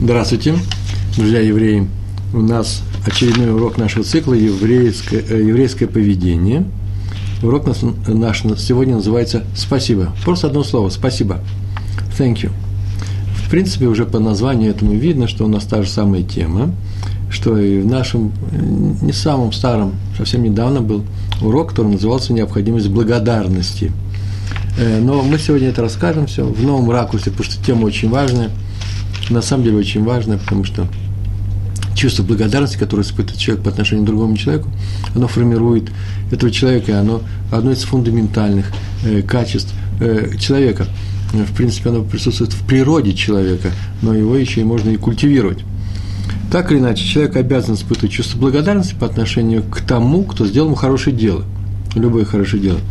Здравствуйте, друзья евреи. У нас очередной урок нашего цикла «Еврейское, э, еврейское поведение». Урок наш, наш сегодня называется «Спасибо». Просто одно слово «Спасибо». Thank you. В принципе, уже по названию этому видно, что у нас та же самая тема, что и в нашем, не самом старом, совсем недавно был урок, который назывался «Необходимость благодарности». Э, но мы сегодня это расскажем все в новом ракурсе, потому что тема очень важная – на самом деле очень важно, потому что чувство благодарности, которое испытывает человек по отношению к другому человеку, оно формирует этого человека, оно одно из фундаментальных э, качеств э, человека. В принципе, оно присутствует в природе человека, но его еще и можно и культивировать. Так или иначе, человек обязан испытывать чувство благодарности по отношению к тому, кто сделал ему хорошее дело, любое хорошее дело –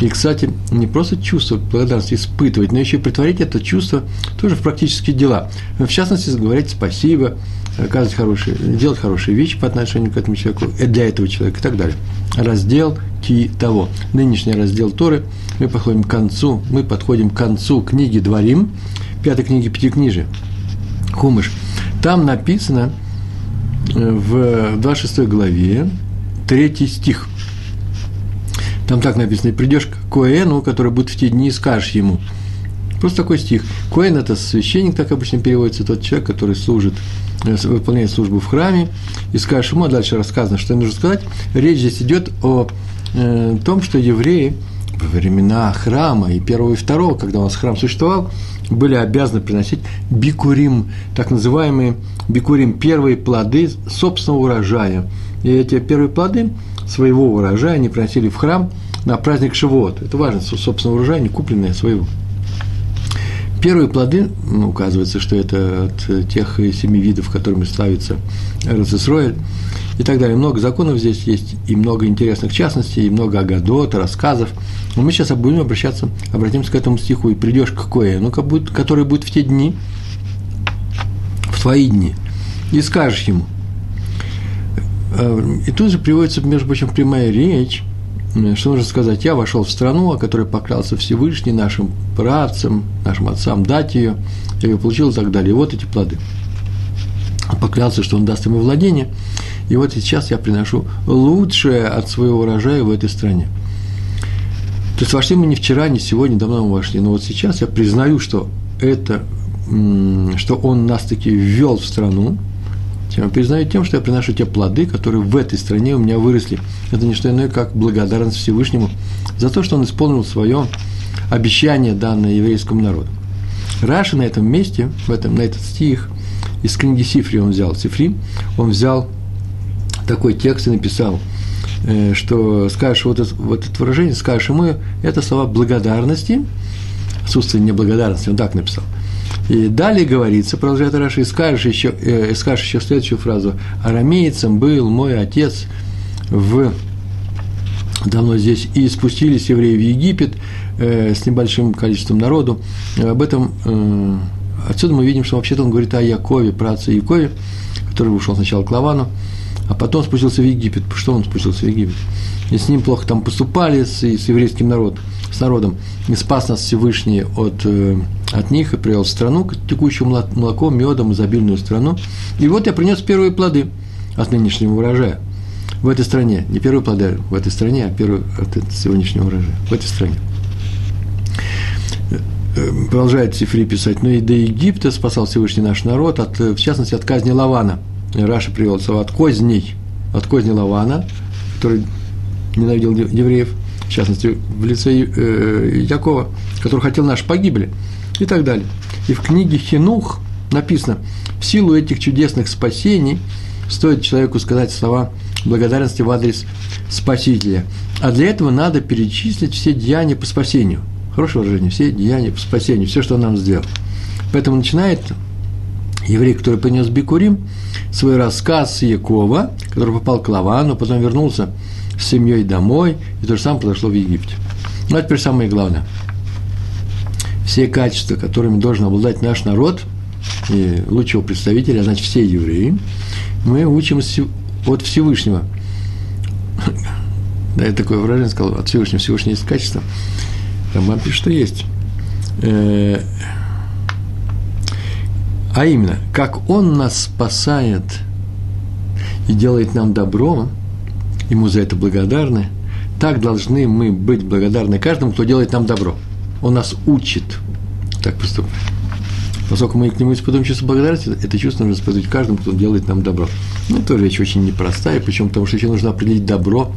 и, кстати, не просто чувство благодарности испытывать, но еще и притворить это чувство тоже в практические дела. В частности, говорить спасибо, оказывать хорошие, делать хорошие вещи по отношению к этому человеку, э, для этого человека и так далее. Раздел ки того. Нынешний раздел Торы. Мы подходим к концу, мы подходим к концу книги Дворим, пятой книги Пятикнижия, Хумыш. Там написано э, в 26 главе, третий стих – там так написано, придешь к Коэну, который будет в те дни, и скажешь ему. Просто такой стих. Коэн – это священник, так обычно переводится, тот человек, который служит, э, выполняет службу в храме, и скажешь ему, а дальше рассказано, что нужно сказать. Речь здесь идет о э, том, что евреи во времена храма и первого и второго, когда у нас храм существовал, были обязаны приносить бикурим, так называемые бикурим, первые плоды собственного урожая. И эти первые плоды своего урожая они приносили в храм на праздник Шивот. Это важно, собственно, урожай, не купленное, а своего. Первые плоды, ну, указывается, что это от тех семи видов, которыми славится Рацисроэль, и так далее. Много законов здесь есть, и много интересных частностей, и много агадот, рассказов. Но мы сейчас будем обращаться, обратимся к этому стиху, и придешь к Кое, ну, который будет в те дни, в твои дни, и скажешь ему – Э, и тут же приводится, между прочим, прямая речь, э, что нужно сказать, я вошел в страну, о которой поклялся Всевышний нашим працам, нашим отцам дать ее, я ее получил и так далее. И вот эти плоды. Поклялся, что он даст ему владение, и вот сейчас я приношу лучшее от своего урожая в этой стране. То есть вошли мы не вчера, не сегодня, давно мы вошли, но вот сейчас я признаю, что это, что он нас таки ввел в страну, я признаю тем, что я приношу те плоды, которые в этой стране у меня выросли. Это не что иное, как благодарность Всевышнему за то, что он исполнил свое обещание, данное еврейскому народу. Раши на этом месте, в этом, на этот стих, из книги Сифри он взял. Сифри, он взял такой текст и написал, э, что скажешь вот это, вот это выражение, скажешь ему, это слова благодарности, отсутствие неблагодарности, он так написал – и далее говорится, продолжает Раши, скажешь еще, э, скажешь еще следующую фразу. Арамейцем был мой отец в давно здесь, и спустились евреи в Египет э, с небольшим количеством народу. Об этом, э, отсюда мы видим, что вообще-то он говорит о Якове, праце Якове, который ушел сначала к Лавану, а потом спустился в Египет. Что он спустился в Египет? И с ним плохо там поступали, с, с еврейским народом, с народом. И спас нас Всевышний от э, от них и привел в страну, текущую молоком, медом, изобильную страну. И вот я принес первые плоды от нынешнего урожая в этой стране. Не первые плоды в этой стране, а первые от сегодняшнего урожая в этой стране. Продолжает Сифри писать, ну и до Египта спасал Всевышний наш народ, от, в частности, от казни Лавана. Раша привел слово от козней, от козни Лавана, который ненавидел евреев, в частности, в лице э, Якова, который хотел нашей погибели – и так далее. И в книге Хинух написано, в силу этих чудесных спасений стоит человеку сказать слова благодарности в адрес Спасителя. А для этого надо перечислить все деяния по спасению. Хорошее выражение, все деяния по спасению, все, что он нам сделал. Поэтому начинает еврей, который принес Бикурим, свой рассказ Якова, который попал к Лавану, потом вернулся с семьей домой, и то же самое произошло в Египте. Ну, а теперь самое главное – все качества, которыми должен обладать наш народ, и лучшего представителя, а значит, все евреи, мы учим от Всевышнего. Да, я такое выражение сказал, от Всевышнего. Всевышнего есть качество. Рамбам пишет, что есть. Э, А именно, как Он нас спасает и делает нам добро, Ему за это благодарны, так должны мы быть благодарны каждому, кто делает нам добро. Он нас учит так поступать. Поскольку мы к нему испытываем чувство благодарности, это чувство нужно испытывать каждому, кто делает нам добро. Ну, тоже вещь очень непростая, почему? Потому что еще нужно определить добро.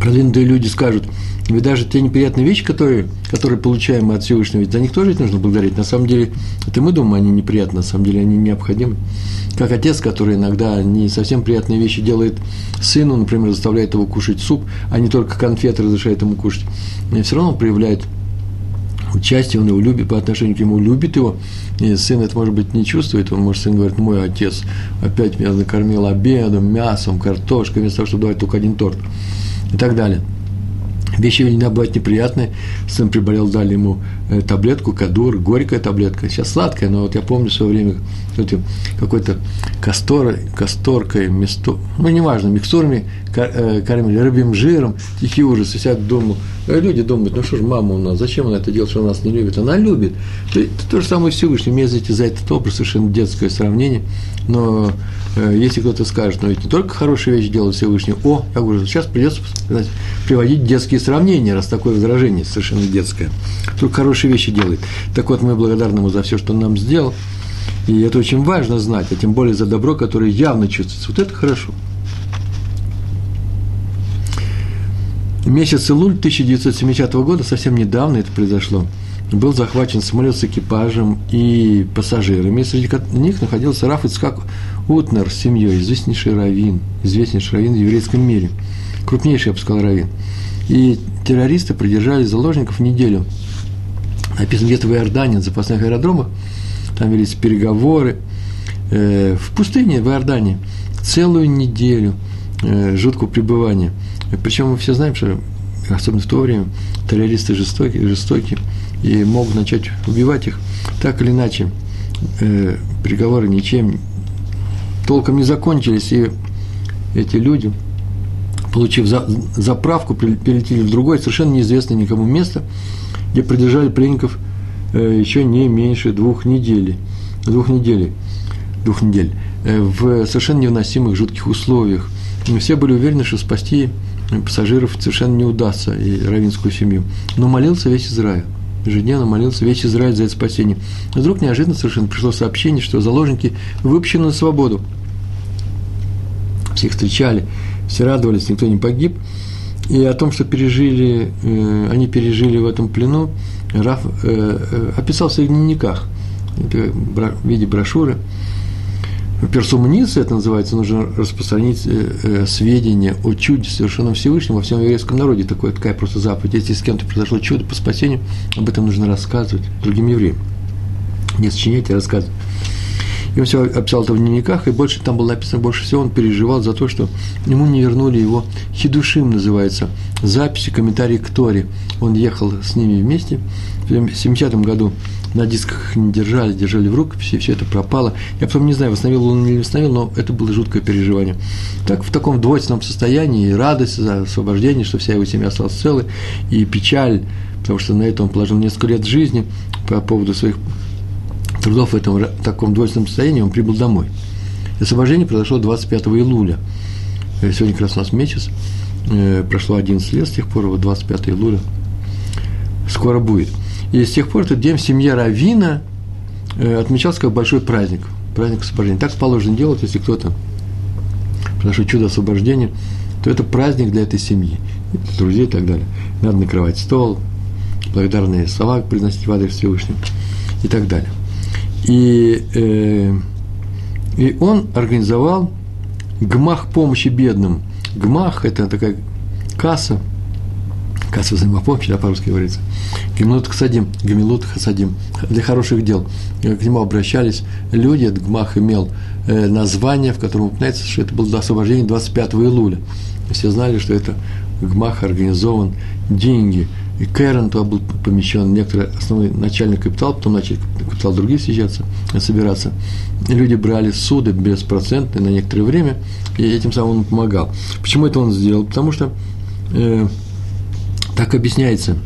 Продвинутые люди скажут, ведь даже те неприятные вещи, которые, которые получаем мы от Всевышнего, ведь за них тоже ведь нужно благодарить. На самом деле, это мы думаем, они неприятны, на самом деле они необходимы. Как отец, который иногда не совсем приятные вещи делает сыну, например, заставляет его кушать суп, а не только конфеты разрешает ему кушать, и все равно проявляет участие, он его любит, по отношению к нему любит его, и сын это, может быть, не чувствует, он, может, сын говорит, мой отец опять меня накормил обедом, мясом, картошкой, вместо того, чтобы давать только один торт, и так далее – Вещи иногда бывают неприятные. Сын приболел, дали ему э, таблетку, кадур, горькая таблетка. Сейчас сладкая, но вот я помню в свое время какой-то кастор, касторкой, место, ну, неважно, микстурами кормили, рыбьим жиром, тихий ужас. И себя думал, э, люди думают, ну что ж, мама у нас, зачем она это делает, что она нас не любит? Она любит. Это то же самое Всевышний. Мне, знаете, за этот образ совершенно детское сравнение. Но э, если кто-то скажет, ну ведь не только хорошие вещи делает Всевышний, о, я говорю, сейчас придется приводить детские сравнения, раз такое возражение совершенно детское. Только хорошие вещи делает. Так вот, мы благодарны ему за все, что он нам сделал. И это очень важно знать, а тем более за добро, которое явно чувствуется. Вот это хорошо. Месяц Илуль 1970 года, совсем недавно это произошло, был захвачен самолет с экипажем и пассажирами. Среди них находился Раф Ицхак Утнер с семьей, известнейший раввин, известнейший раввин в еврейском мире, крупнейший, я бы сказал, раввин. И террористы продержали заложников неделю. Написано где-то в Иордании, на запасных аэродромах, там велись переговоры. Э, в пустыне, в Иордании, целую неделю э, жуткого пребывания. Причем мы все знаем, что особенно в то время террористы жестокие, жестокие и могут начать убивать их. Так или иначе, э, переговоры ничем толком не закончились, и эти люди, получив за, заправку, перелетели в другое, совершенно неизвестное никому место, где продержали пленников э, еще не меньше двух недель, двух недель, двух недель, э, в совершенно невыносимых жутких условиях. И все были уверены, что спасти пассажиров совершенно не удастся, и равинскую семью. Но молился весь Израиль ежедневно молился весь Израиль за это спасение. И вдруг неожиданно совершенно пришло сообщение, что заложники выпущены на свободу. Всех встречали, все радовались, никто не погиб. И о том, что пережили, э, они пережили в этом плену, Раф э, э, описал в своих дневниках в виде брошюры – персумницы, это называется, нужно распространить э, э, сведения о чуде совершенном Всевышнем во всем еврейском народе. Такое, такая просто заповедь. Если с кем-то произошло чудо по спасению, об этом нужно рассказывать другим евреям. Не сочинять, а рассказывать. И он все описал это в дневниках, и больше там было написано, больше всего он переживал за то, что ему не вернули его хидушим, называется, записи, комментарии к Торе. Он ехал с ними вместе в 70-м году на дисках не держали, держали в рукописи, все это пропало. Я потом не знаю, восстановил он или не восстановил, но это было жуткое переживание. Так, в таком двойственном состоянии, и радость за освобождение, что вся его семья осталась целой, и печаль, потому что на это он положил несколько лет жизни по поводу своих трудов в этом таком двойственном состоянии, он прибыл домой. Освобождение произошло 25 июля. Э, сегодня как раз у нас месяц. Э, прошло 11 лет с тех пор, вот 25 июля скоро будет – и с тех пор этот день в семье Равина э, отмечался как большой праздник, праздник освобождения. Так положено делать, если кто-то произошло чудо освобождения, то это праздник для этой семьи, друзей и так далее. Надо накрывать стол, благодарные слова произносить в адрес Всевышнего и так далее. И, э, и он организовал гмах помощи бедным. Гмах – это такая касса – касса взаимопомощи, да, по-русски говорится, гемилут хасадим, гемилут хасадим, для хороших дел. К нему обращались люди, гмах имел э, название, в котором упоминается, что это было до освобождения 25 июля. Все знали, что это гмах организован, деньги, и Кэрон туда был помещен, некоторые основной начальный капитал, потом начали капитал другие съезжаться, собираться. Люди брали суды беспроцентные на некоторое время, и этим самым он помогал. Почему это он сделал? Потому что э, так объясняется.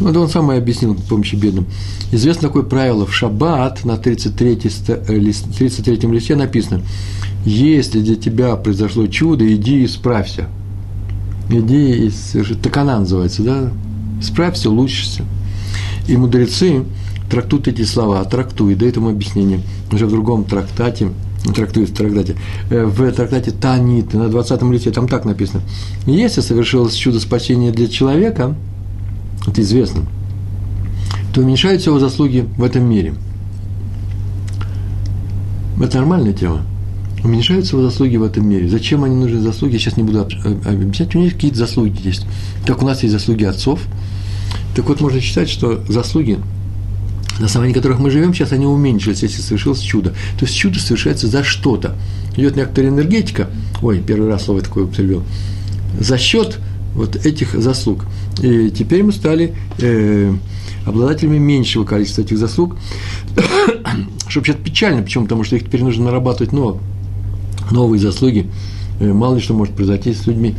Вот он сам и объяснил помощи бедным. Известно такое правило. В шаббат на 33, 33 э, листе написано, если для тебя произошло чудо, иди и справься. Иди и соверши. Такана называется, да? Справься, улучшишься. И мудрецы трактуют эти слова, трактуют, дают ему объяснение уже в другом трактате, трактует в трактате, э, в трактате Танит, на 20 листе, там так написано. Если совершилось чудо спасения для человека, это известно, то уменьшаются его заслуги в этом мире. Это нормальная тема. Уменьшаются его заслуги в этом мире. Зачем они нужны заслуги, я сейчас не буду объяснять. У них какие-то заслуги есть. Так у нас есть заслуги отцов. Так вот, можно считать, что заслуги на основании которых мы живем сейчас, они уменьшились, если совершилось чудо. То есть чудо совершается за что-то. Идет некоторая энергетика, ой, первый раз слово такое употребил, за счет вот этих заслуг. И теперь мы стали э, обладателями меньшего количества этих заслуг, что вообще печально, почему? Потому что их теперь нужно нарабатывать но новые заслуги. Э, мало ли что может произойти с людьми.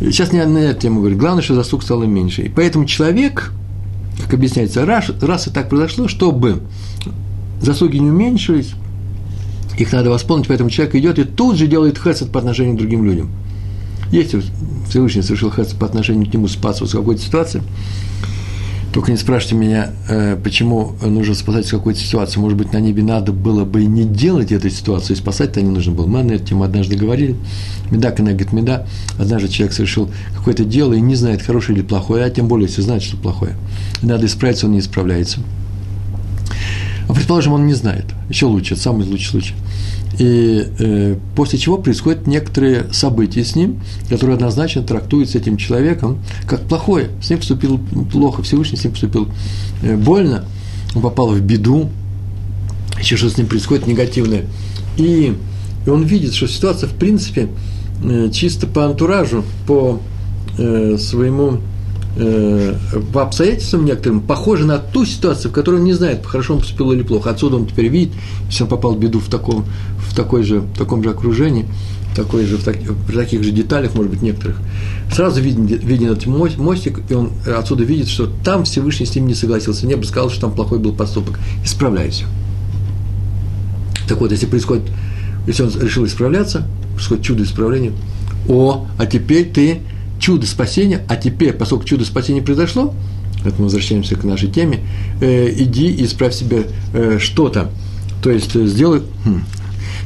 Сейчас не на эту тему говорю. Главное, что заслуг стало меньше. И поэтому человек, как объясняется, раз, раз и так произошло, чтобы заслуги не уменьшились, их надо восполнить, поэтому человек идет и тут же делает хесед по отношению к другим людям. Если Всевышний совершил хесед по отношению к нему, спас в какой-то ситуации, только не спрашивайте меня, э, почему нужно спасать в какой-то ситуации. Может быть, на небе надо было бы и не делать этой ситуации, и спасать-то не нужно было. Мы на эту тему однажды говорили. Меда коннегет меда. Однажды человек совершил какое-то дело и не знает, хорошее или плохое, а тем более, если знает, что плохое. Надо исправиться, он не исправляется. А предположим, он не знает. Еще лучше, это самый лучший случай. И э, после чего происходят некоторые события с ним, которые однозначно трактуют с этим человеком как плохое. С ним поступил плохо, Всевышний с ним поступил э, больно, он попал в беду, еще что с ним происходит негативное. И, и он видит, что ситуация, в принципе, э, чисто по антуражу, по э, своему по обстоятельствам некоторым похоже на ту ситуацию, в которой он не знает, хорошо он поступил или плохо. Отсюда он теперь видит, если он попал в беду в таком, в такой же, в таком же окружении, такой же, в, так, в таких же деталях, может быть, некоторых, сразу виден, виден этот мостик, и он отсюда видит, что там Всевышний с ним не согласился, не бы сказал, что там плохой был поступок. Исправляйся. Так вот, если происходит, если он решил исправляться, происходит чудо исправления, о, а теперь ты чудо спасения, а теперь, поскольку чудо спасения произошло, вот мы возвращаемся к нашей теме, э, иди и исправь себе э, что-то. То есть э, сделай, хм,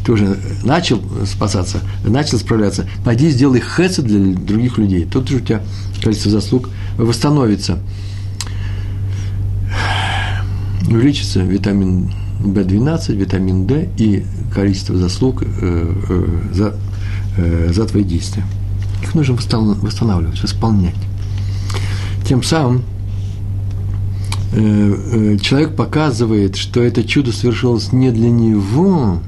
ты уже начал спасаться, начал справляться, пойди сделай хэца для других людей. Тут же у тебя количество заслуг восстановится. Увеличится витамин В12, витамин D и количество заслуг э, э, за, э, за твои действия. Их нужно восстанавливать, восполнять. Тем самым э, э, человек показывает, что это чудо совершилось не для него,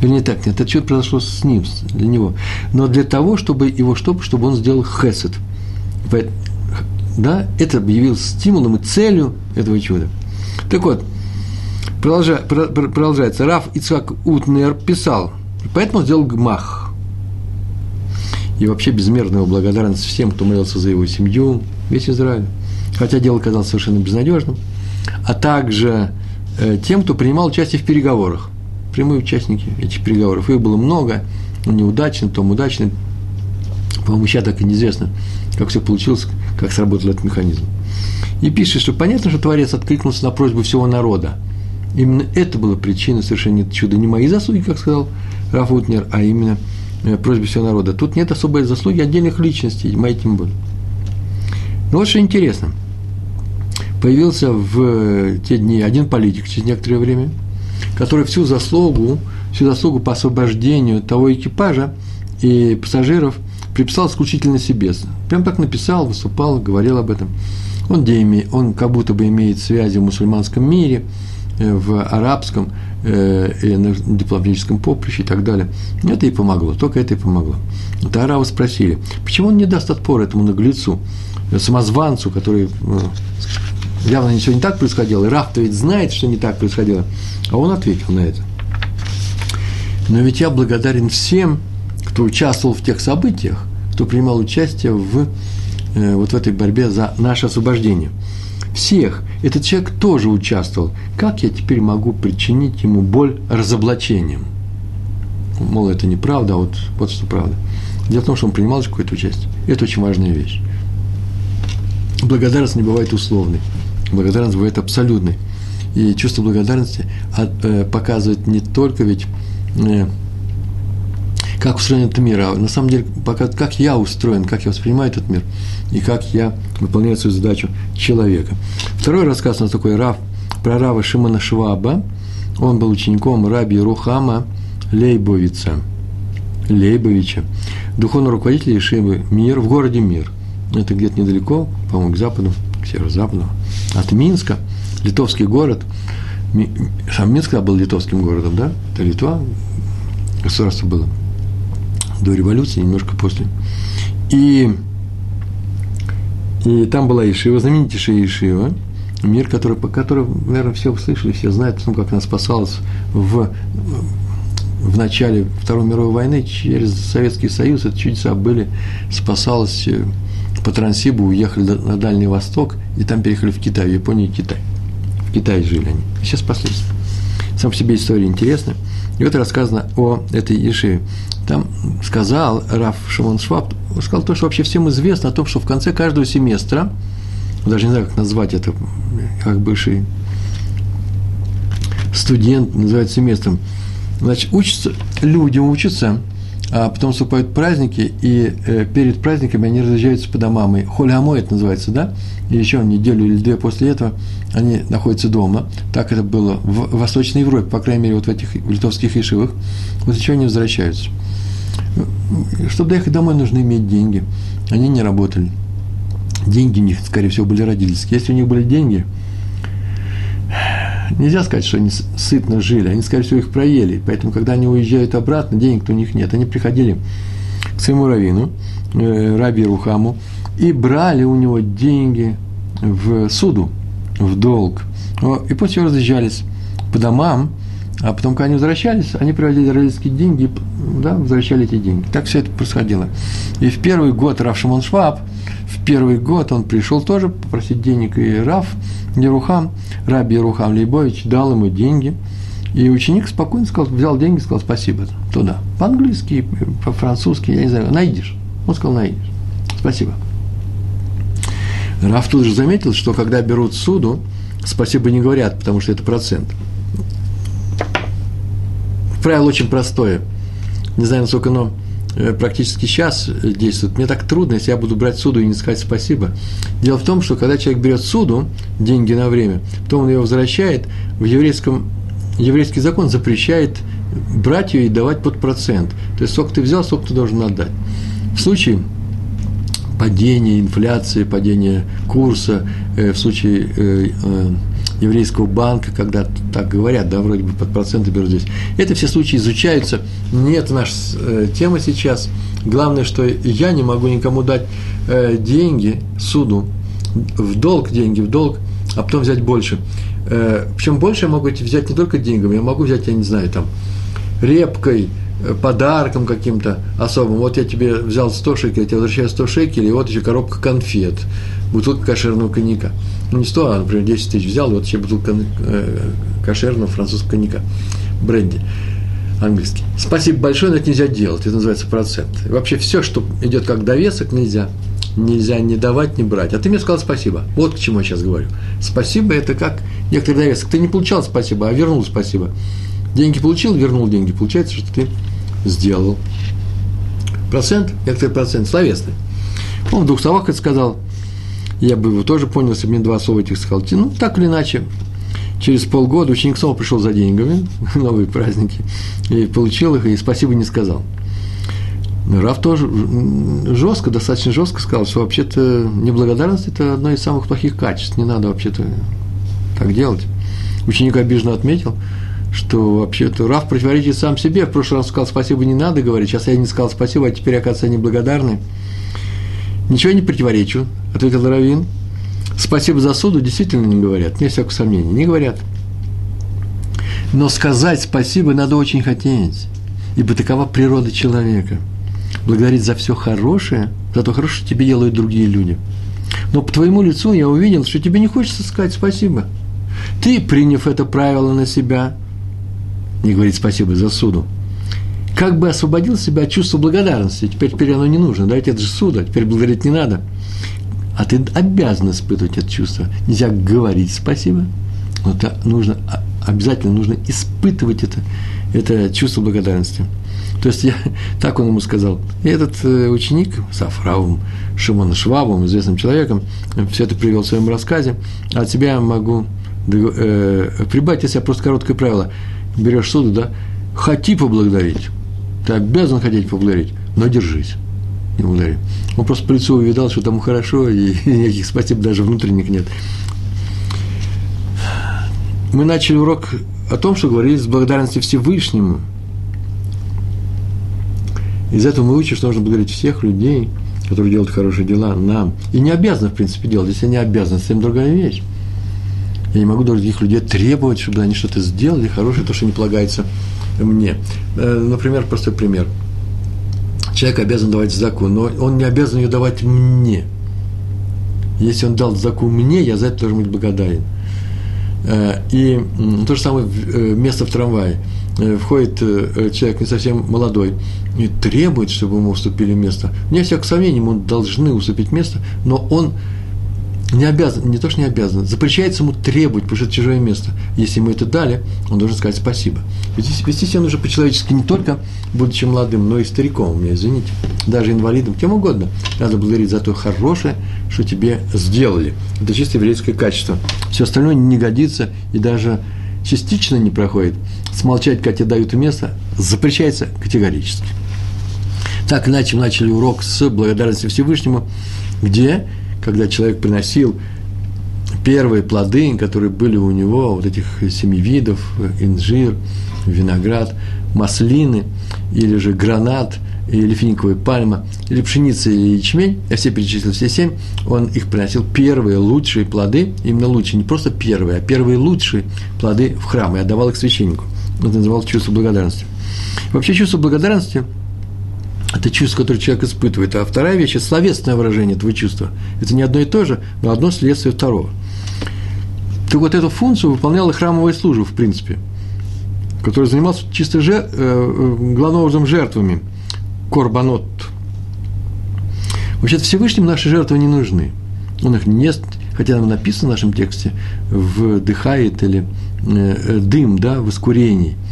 вернее так, нет, это чудо произошло с ним, для него, но для того, чтобы его, чтобы, чтобы он сделал хесед. Да, это объявилось стимулом и целью этого чуда. Так вот, продолжается. Раф Ицхак Утнер писал, поэтому сделал гмах – и вообще безмерная его благодарность всем, кто молился за его семью, весь Израиль. Хотя дело казалось совершенно безнадежным. А также э, тем, кто принимал участие в переговорах. Прямые участники этих переговоров. Их было много, неудачным, том удачным. По-моему, сейчас так и неизвестно, как все получилось, как сработал этот механизм. И пишет, что понятно, что Творец откликнулся на просьбу всего народа. Именно это было причиной совершения чуда. Не мои заслуги, как сказал Раф Утнер, а именно – просьбе всего народа. Тут нет особой заслуги отдельных личностей, мои тем более. Но вот что интересно. Появился в те дни один политик через некоторое время, который всю заслугу, всю заслугу по освобождению того экипажа и пассажиров приписал исключительно себе. Прям так написал, выступал, говорил об этом. Он, он как будто бы имеет связи в мусульманском мире, э, в арабском, Э, и на дипломатическом поприще и так далее. Это и помогло, только это и помогло. Тарава спросили, почему он не даст отпор этому наглецу, самозванцу, который э, явно ничего не так происходило, и Раф-то ведь знает, что не так происходило. А он ответил на это. Но ведь я благодарен всем, кто участвовал в тех событиях, кто принимал участие в э, вот в этой борьбе за наше освобождение. Всех. Этот человек тоже участвовал. Как я теперь могу причинить ему боль разоблачением? Мол, это неправда, а вот, вот что правда. Дело в том, что он принимал какое-то участие. Это очень важная вещь. Благодарность не бывает условной. Благодарность бывает абсолютной. И чувство благодарности э, показывает не только ведь э, как устроен этот мир, а на самом деле пока, как я устроен, как я воспринимаю этот мир, и как я выполняю свою задачу человека. Второй рассказ у нас такой Рав, про Рава Шимона Шваба. Он был учеником Раби Рухама Лейбовица, Лейбовича, духовного руководителя Ишивы Мир в городе Мир. Это где-то недалеко, по-моему, к западу, к северо-западу, от Минска, литовский город. Сам Минск был литовским городом, да? Это Литва, государство было до революции, немножко после. И, и там была Ишива, знаменитейшая Ишива, мир, который, который, наверное, все услышали, все знают, ну, как она спасалась в, в начале Второй мировой войны через Советский Союз, это чудеса были, спасалась э, по Трансибу, уехали на Дальний Восток, и там переехали в Китай, в Японию и Китай. В Китае жили они. Сейчас спаслись. Сам по себе история интересная. И вот рассказано о этой Ешиве. Там сказал Раф Шимон Шваб, сказал то, что вообще всем известно, о том, что в конце каждого семестра, даже не знаю, как назвать это, как бывший студент называют семестром, значит, учатся, люди учатся, а потом вступают праздники, и э, перед праздниками они разъезжаются по домам. И холямой это называется, да? И еще неделю или две после этого они находятся дома. Так это было в Восточной Европе, по крайней мере, вот в этих в литовских ишивах. Вот еще они возвращаются. Чтобы доехать домой, нужно иметь деньги. Они не работали. Деньги у них, скорее всего, были родительские. Если у них были деньги, нельзя сказать, что они сытно жили. Они, скорее всего, их проели. Поэтому, когда они уезжают обратно, денег-то у них нет. Они приходили к своему раввину, э, Раби Рухаму, и брали у него деньги в суду, в долг. И после разъезжались по домам, а потом, когда они возвращались, они приводили родительские деньги, да, возвращали эти деньги. Так все это происходило. И в первый год Раф Шимон Шваб, в первый год он пришел тоже попросить денег, и Раф Ерухам, Раби Ерухам Лейбович дал ему деньги, и ученик спокойно сказал, взял деньги сказал спасибо туда. По-английски, по-французски, я не знаю, найдешь. Он сказал, найдешь. Спасибо. Раф тут же заметил, что когда берут суду, спасибо не говорят, потому что это процент правило очень простое. Не знаю, насколько оно э, практически сейчас действует. Мне так трудно, если я буду брать суду и не сказать спасибо. Дело в том, что когда человек берет суду, деньги на время, потом он ее возвращает, в еврейском, еврейский закон запрещает брать ее и давать под процент. То есть, сколько ты взял, сколько ты должен отдать. В случае падения инфляции, падения курса, э, в случае э, еврейского банка, когда так говорят, да, вроде бы под проценты берут здесь. Это все случаи изучаются. Нет наша э, тема сейчас. Главное, что я не могу никому дать э, деньги суду, в долг деньги, в долг, а потом взять больше. Э, причем больше я могу взять не только деньгами, я могу взять, я не знаю, там, репкой, подарком каким-то особым. Вот я тебе взял 100 шекелей, я тебе возвращаю 100 шекелей, и вот еще коробка конфет, бутылка кошерного коньяка ну не 100, а, например, 10 тысяч взял, вот еще бутылка э, кошерного французского коньяка, бренди английский. Спасибо большое, но это нельзя делать, это называется процент. И вообще все, что идет как довесок, нельзя. Нельзя не давать, не брать. А ты мне сказал спасибо. Вот к чему я сейчас говорю. Спасибо – это как некоторый довесок. Ты не получал спасибо, а вернул спасибо. Деньги получил, вернул деньги. Получается, что ты сделал. Процент, некоторый процент, словесный. Он в двух словах это сказал я бы его тоже понял, если бы мне два слова этих сказал. Ну, так или иначе, через полгода ученик снова пришел за деньгами, новые праздники, и получил их, и спасибо не сказал. Но Раф тоже жестко, достаточно жестко сказал, что вообще-то неблагодарность – это одно из самых плохих качеств, не надо вообще-то так делать. Ученик обиженно отметил, что вообще-то Раф противоречит сам себе. В прошлый раз сказал спасибо не надо говорить, сейчас я не сказал спасибо, а теперь, оказывается, они благодарны. Ничего не противоречу, ответил Равин. Спасибо за суду действительно не говорят, нет всякого сомнения, не говорят. Но сказать спасибо надо очень хотеть, ибо такова природа человека. благодарить за все хорошее, за то хорошее, что тебе делают другие люди. Но по твоему лицу я увидел, что тебе не хочется сказать спасибо. Ты, приняв это правило на себя, не говорить спасибо за суду, как бы освободил себя от чувства благодарности. Теперь, теперь оно не нужно, да, это же суда, теперь благодарить не надо. А ты обязан испытывать это чувство. Нельзя говорить спасибо, но это нужно, а, обязательно нужно испытывать это, это чувство благодарности. То есть я, так он ему сказал. И этот э, ученик с Афравом Шимона Швабом, известным человеком, все это привел в своем рассказе. От себя я могу э, прибавить, если я просто короткое правило. Берешь суду, да, хоти поблагодарить. Ты обязан хотеть поблагодарить, но держись. Не благодари. Он просто по лицу увидал, что тому хорошо, и никаких спасибо даже внутренних нет. Мы начали урок о том, что говорили с благодарностью Всевышнему. Из этого мы учим, что нужно благодарить всех людей, которые делают хорошие дела нам. И не обязаны, в принципе, делать. Если они обязаны, совсем другая вещь. Я не могу других людей требовать, чтобы они что-то сделали хорошее, то, что не полагается мне. Э, например, простой пример. Человек обязан давать заку, но он не обязан ее давать мне. Если он дал заку мне, я за это должен быть благодарен. Э, и то же самое э, место в трамвае. Входит человек не совсем молодой и требует, чтобы ему уступили место. Не всяких сомнений, ему должны уступить место, но он не обязан, не то, что не обязан, запрещается ему требовать, потому что это чужое место. Если ему это дали, он должен сказать спасибо. Вести, вести себя нужно по-человечески не только будучи молодым, но и стариком, у меня, извините, даже инвалидом, кем угодно. Надо благодарить за то хорошее, что тебе сделали. Это чисто еврейское качество. Все остальное не годится и даже частично не проходит. Смолчать, когда тебе дают место, запрещается категорически. Так иначе мы начали урок с благодарности Всевышнему, где когда человек приносил первые плоды, которые были у него, вот этих семи видов, инжир, виноград, маслины, или же гранат, или финиковая пальма, или пшеница, или ячмень, я все перечислил, все семь, он их приносил первые лучшие плоды, именно лучшие, не просто первые, а первые лучшие плоды в храм, и отдавал их священнику. Это называл чувство благодарности. Вообще чувство благодарности – это чувство, которое человек испытывает. А вторая вещь – это словесное выражение этого чувства. Это не одно и то же, но одно следствие второго. Так вот, эту функцию выполняла храмовая служба, в принципе, которая занималась чисто жер, э, э, главным образом жертвами, корбанот. Вообще-то Всевышним наши жертвы не нужны. Он их не хотя там написано в нашем тексте, вдыхает или э, дым, да, в искурении –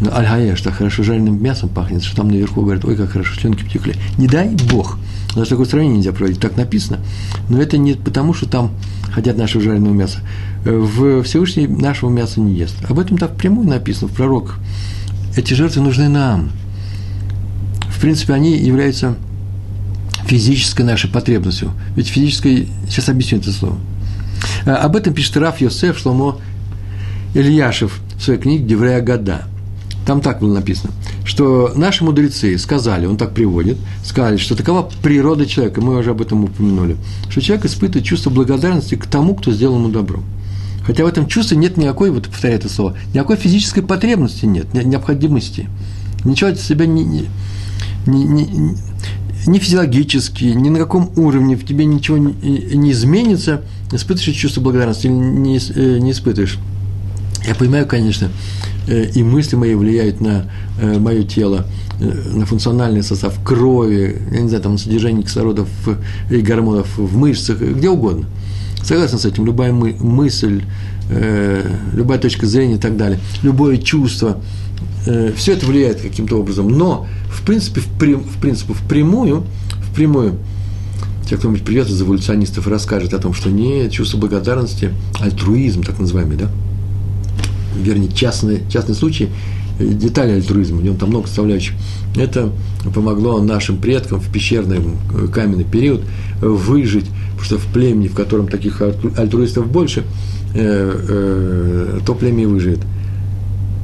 ну, аль-гаеш, так хорошо жареным мясом пахнет, что там наверху говорят, ой, как хорошо, членки потекли. Не дай Бог. Даже такое сравнение нельзя проводить, так написано. Но это не потому, что там хотят нашего жареного мяса. В Всевышний нашего мяса не ест. Об этом так прямую написано в пророках. Эти жертвы нужны нам. В принципе, они являются физической нашей потребностью. Ведь физической, сейчас объясню это слово. Об этом пишет Раф Йосеф Шломо Ильяшев в своей книге «Деврея года». Там так было написано, что наши мудрецы сказали, он так приводит, сказали, что такова природа человека, мы уже об этом упомянули, что человек испытывает чувство благодарности к тому, кто сделал ему добро. Хотя в этом чувстве нет никакой, вот повторяю это слово, никакой физической потребности нет, необходимости. Ничего от себя не, не, не, не, физиологически, ни на каком уровне в тебе ничего не, изменится, испытываешь чувство благодарности или не, э, не испытываешь. Я понимаю, конечно, Э, и мысли мои влияют на э, мое тело, э, на функциональный состав крови, я не знаю, там, содержание кислорода и гормонов в мышцах, где угодно. Согласен с этим, любая мысль, любая точка зрения и так далее, любое чувство, все это влияет каким-то образом. Но, в принципе, в, в принципе, впрямую, впрямую, те, кто-нибудь придет из эволюционистов и расскажет о том, что не чувство благодарности, альтруизм, так называемый, да, вернее, частный, частный случай, э, детали альтруизма, в нем там много составляющих. Это помогло нашим предкам в пещерный э, каменный период выжить, потому что в племени, в котором таких альтруистов больше, э, то племя и выживет.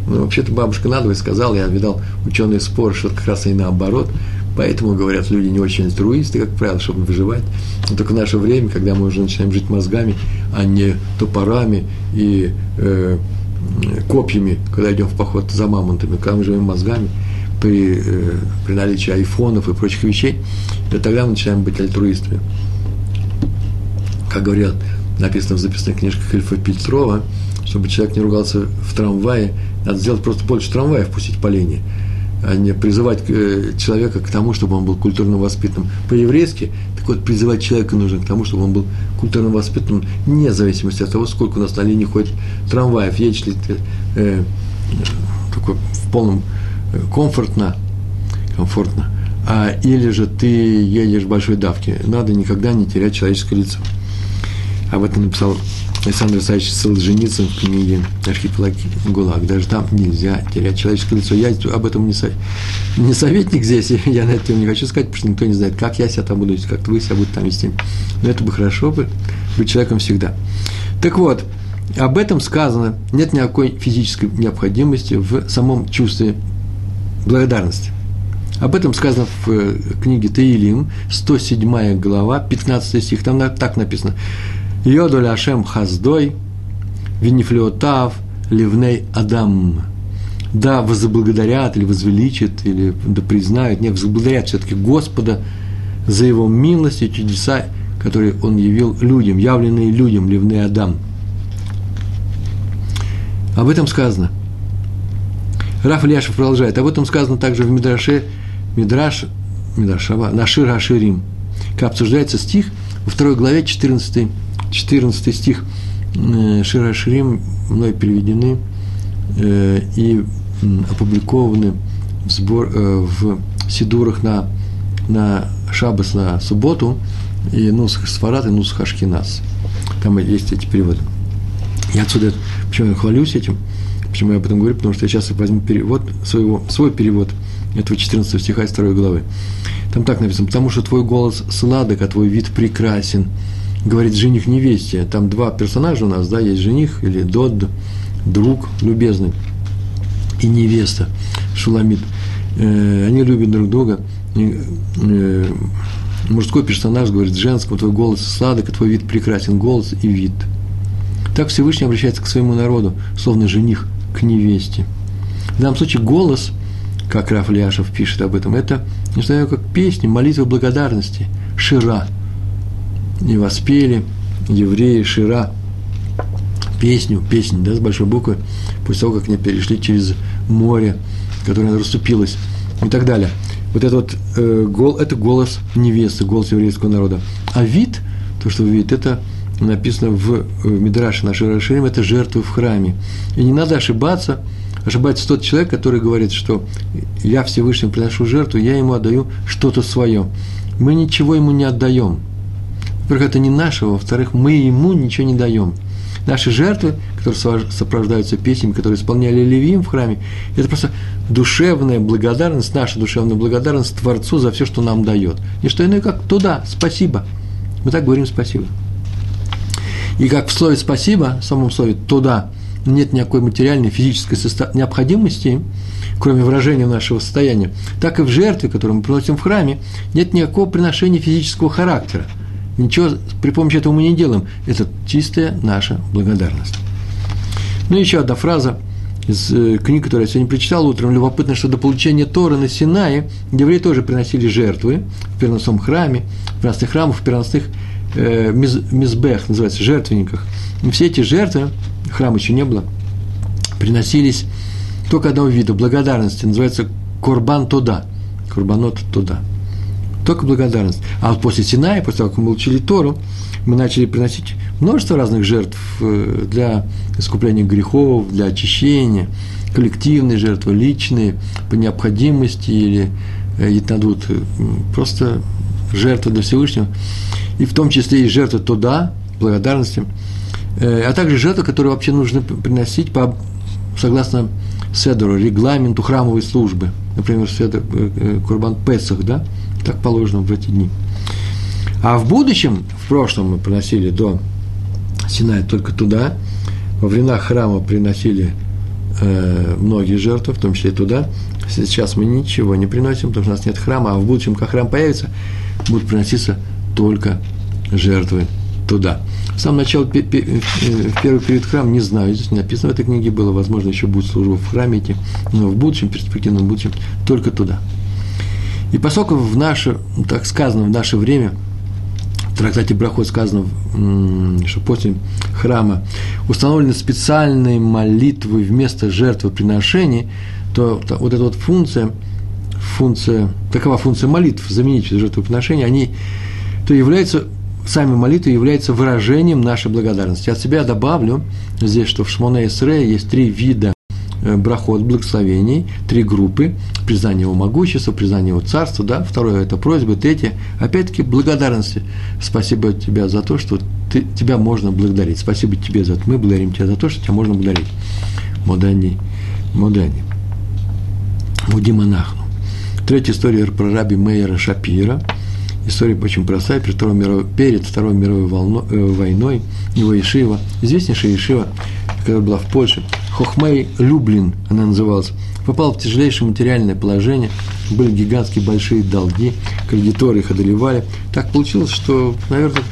Ну, вообще-то бабушка надвое сказала, я видал ученый спор, что как раз и наоборот. Поэтому, говорят, люди не очень альтруисты, как правило, чтобы выживать. Но только в наше время, когда мы уже начинаем жить мозгами, а не топорами и э, копьями, когда идем в поход за мамонтами, когда мы живем мозгами, при, э, при наличии айфонов и прочих вещей, то тогда мы начинаем быть альтруистами. Как говорят, написано в записной книжках Ильфа Петрова, чтобы человек не ругался в трамвае, надо сделать просто больше трамваев, пустить по линии, а не призывать э, человека к тому, чтобы он был культурно воспитанным. По-еврейски, так вот, призывать человека нужно к тому, чтобы он был культурно воспитанным, вне зависимости от того, сколько у нас на линии ходит трамваев, едешь ли ты э, такой в полном э, комфортно, комфортно, а, или же ты едешь в большой давке. Надо никогда не терять человеческое лицо. Об этом написал Александр Исаевич Солженицын в книге «Архипелаг ГУЛАГ». Даже там нельзя терять человеческое лицо. Я об этом не, со... не советник здесь, я на это не хочу сказать, потому что никто не знает, как я себя там буду вести, как вы себя будете там вести. Но это бы хорошо бы быть человеком всегда. Так вот, об этом сказано, нет никакой физической необходимости в самом чувстве благодарности. Об этом сказано в э, книге Таилим, 107 глава, 15 стих, там так написано – Йоду Ашем Хаздой, Винифлеотав, Ливней Адам. Да, возблагодарят или возвеличат, или да признают, не возблагодарят все-таки Господа за его милость и чудеса, которые он явил людям, явленные людям, Ливней Адам. Об этом сказано. Раф Ильяшев продолжает. Об этом сказано также в Мидраше, Мидраш, Мидрашава, Нашир Аширим. Как обсуждается стих во второй главе 14 14 стих э, Шира Ширим мной переведены э, и опубликованы в, сбор, э, в Сидурах на, на Шабас, на субботу, и Нусах Сфарат, и Нусах Ашкинас. Там есть эти переводы. Я отсюда, почему я хвалюсь этим, почему я об этом говорю, потому что я сейчас возьму перевод, своего, свой перевод этого 14 стиха из 2 главы. Там так написано, потому что твой голос сладок, а твой вид прекрасен – говорит жених невесте. Там два персонажа у нас, да, есть жених или Дод, друг любезный, и невеста Шуламид. Э, они любят друг друга. Э, мужской персонаж говорит женскому, твой голос сладок, твой вид прекрасен, голос и вид. Так Всевышний обращается к своему народу, словно жених к невесте. В данном случае голос, как Раф Ляшев пишет об этом, это не знаю, как песня, молитва благодарности, шира – и воспели евреи Шира песню, песню, да, с большой буквы, после того, как они перешли через море, которое расступилось, и так далее. Вот это вот э, гол, это голос невесты, голос еврейского народа. А вид, то, что вид, это написано в, в Мидраше нашей Раширим, это жертвы в храме. И не надо ошибаться, ошибается тот человек, который говорит, что я Всевышнему приношу жертву, я ему отдаю что-то свое. Мы ничего ему не отдаем – во-первых, это не наше, во-вторых, мы ему ничего не даем. Наши жертвы, которые сопровождаются песнями, которые исполняли Левиим в храме, это просто душевная благодарность, наша душевная благодарность Творцу за все, что нам дает. Не что иное, как туда, спасибо. Мы так говорим спасибо. И как в слове «спасибо», в самом слове «туда», нет никакой материальной, физической необходимости, кроме выражения нашего состояния, так и в жертве, которую мы приносим в храме, нет никакого приношения физического характера – Ничего при помощи этого мы не делаем. Это чистая наша благодарность. Ну, еще одна фраза из э, книг, которую я сегодня прочитал утром. Любопытно, что до получения Торы на Синае евреи тоже приносили жертвы в переносном храме, в переносных храмах, в переносных э, миз, мизбех, называется, жертвенниках. И все эти жертвы, храма еще не было, приносились только одного вида, благодарности, называется Курбан Туда, Курбанот Туда – только благодарность. А вот после Синая, после того, как мы учили Тору, мы начали приносить множество разных жертв э, для искупления грехов, для очищения, коллективные жертвы, личные, по необходимости или етнадут, э, просто жертвы для Всевышнего. И в том числе и жертвы туда, благодарности, э, а также жертвы, которые вообще нужно приносить по, согласно Седору, регламенту храмовой службы. Например, Седор, Курбан Песах, да, так положено в эти дни. А в будущем, в прошлом мы приносили до Синая только туда, во времена храма приносили э, многие жертвы, в том числе и туда. Сейчас мы ничего не приносим, потому что у нас нет храма, а в будущем, как храм появится, будут приноситься только жертвы туда. В самом начале, в первый период храма, не знаю, здесь не написано в этой книге было, возможно, еще будет служба в храме идти, но в будущем, перспективном будущем, только туда. И поскольку в наше, так сказано, в наше время, в трактате Брахот сказано, что после храма установлены специальные молитвы вместо жертвоприношений, то вот эта вот функция, функция, такова функция молитв, заменить жертвоприношения, они, то являются сами молитвы являются выражением нашей благодарности. От себя добавлю здесь, что в Шмоне Исре есть три вида брахот, благословений, три группы, признание его могущества, признание его царства, да, второе – это просьбы, третье – опять-таки благодарности. Спасибо тебе за то, что ты, тебя можно благодарить. Спасибо тебе за это. Мы благодарим тебя за то, что тебя можно благодарить. Модани, Модани. Мудиманахну. Третья история про раби Мейера Шапира. История очень простая. Перед Второй мировой, перед Второй мировой волно, э, войной его Ишива, известнейшая Ишива, которая была в Польше, Хохмей Люблин, она называлась, попал в тяжелейшее материальное положение, были гигантские большие долги, кредиторы их одолевали. Так получилось, что, наверное,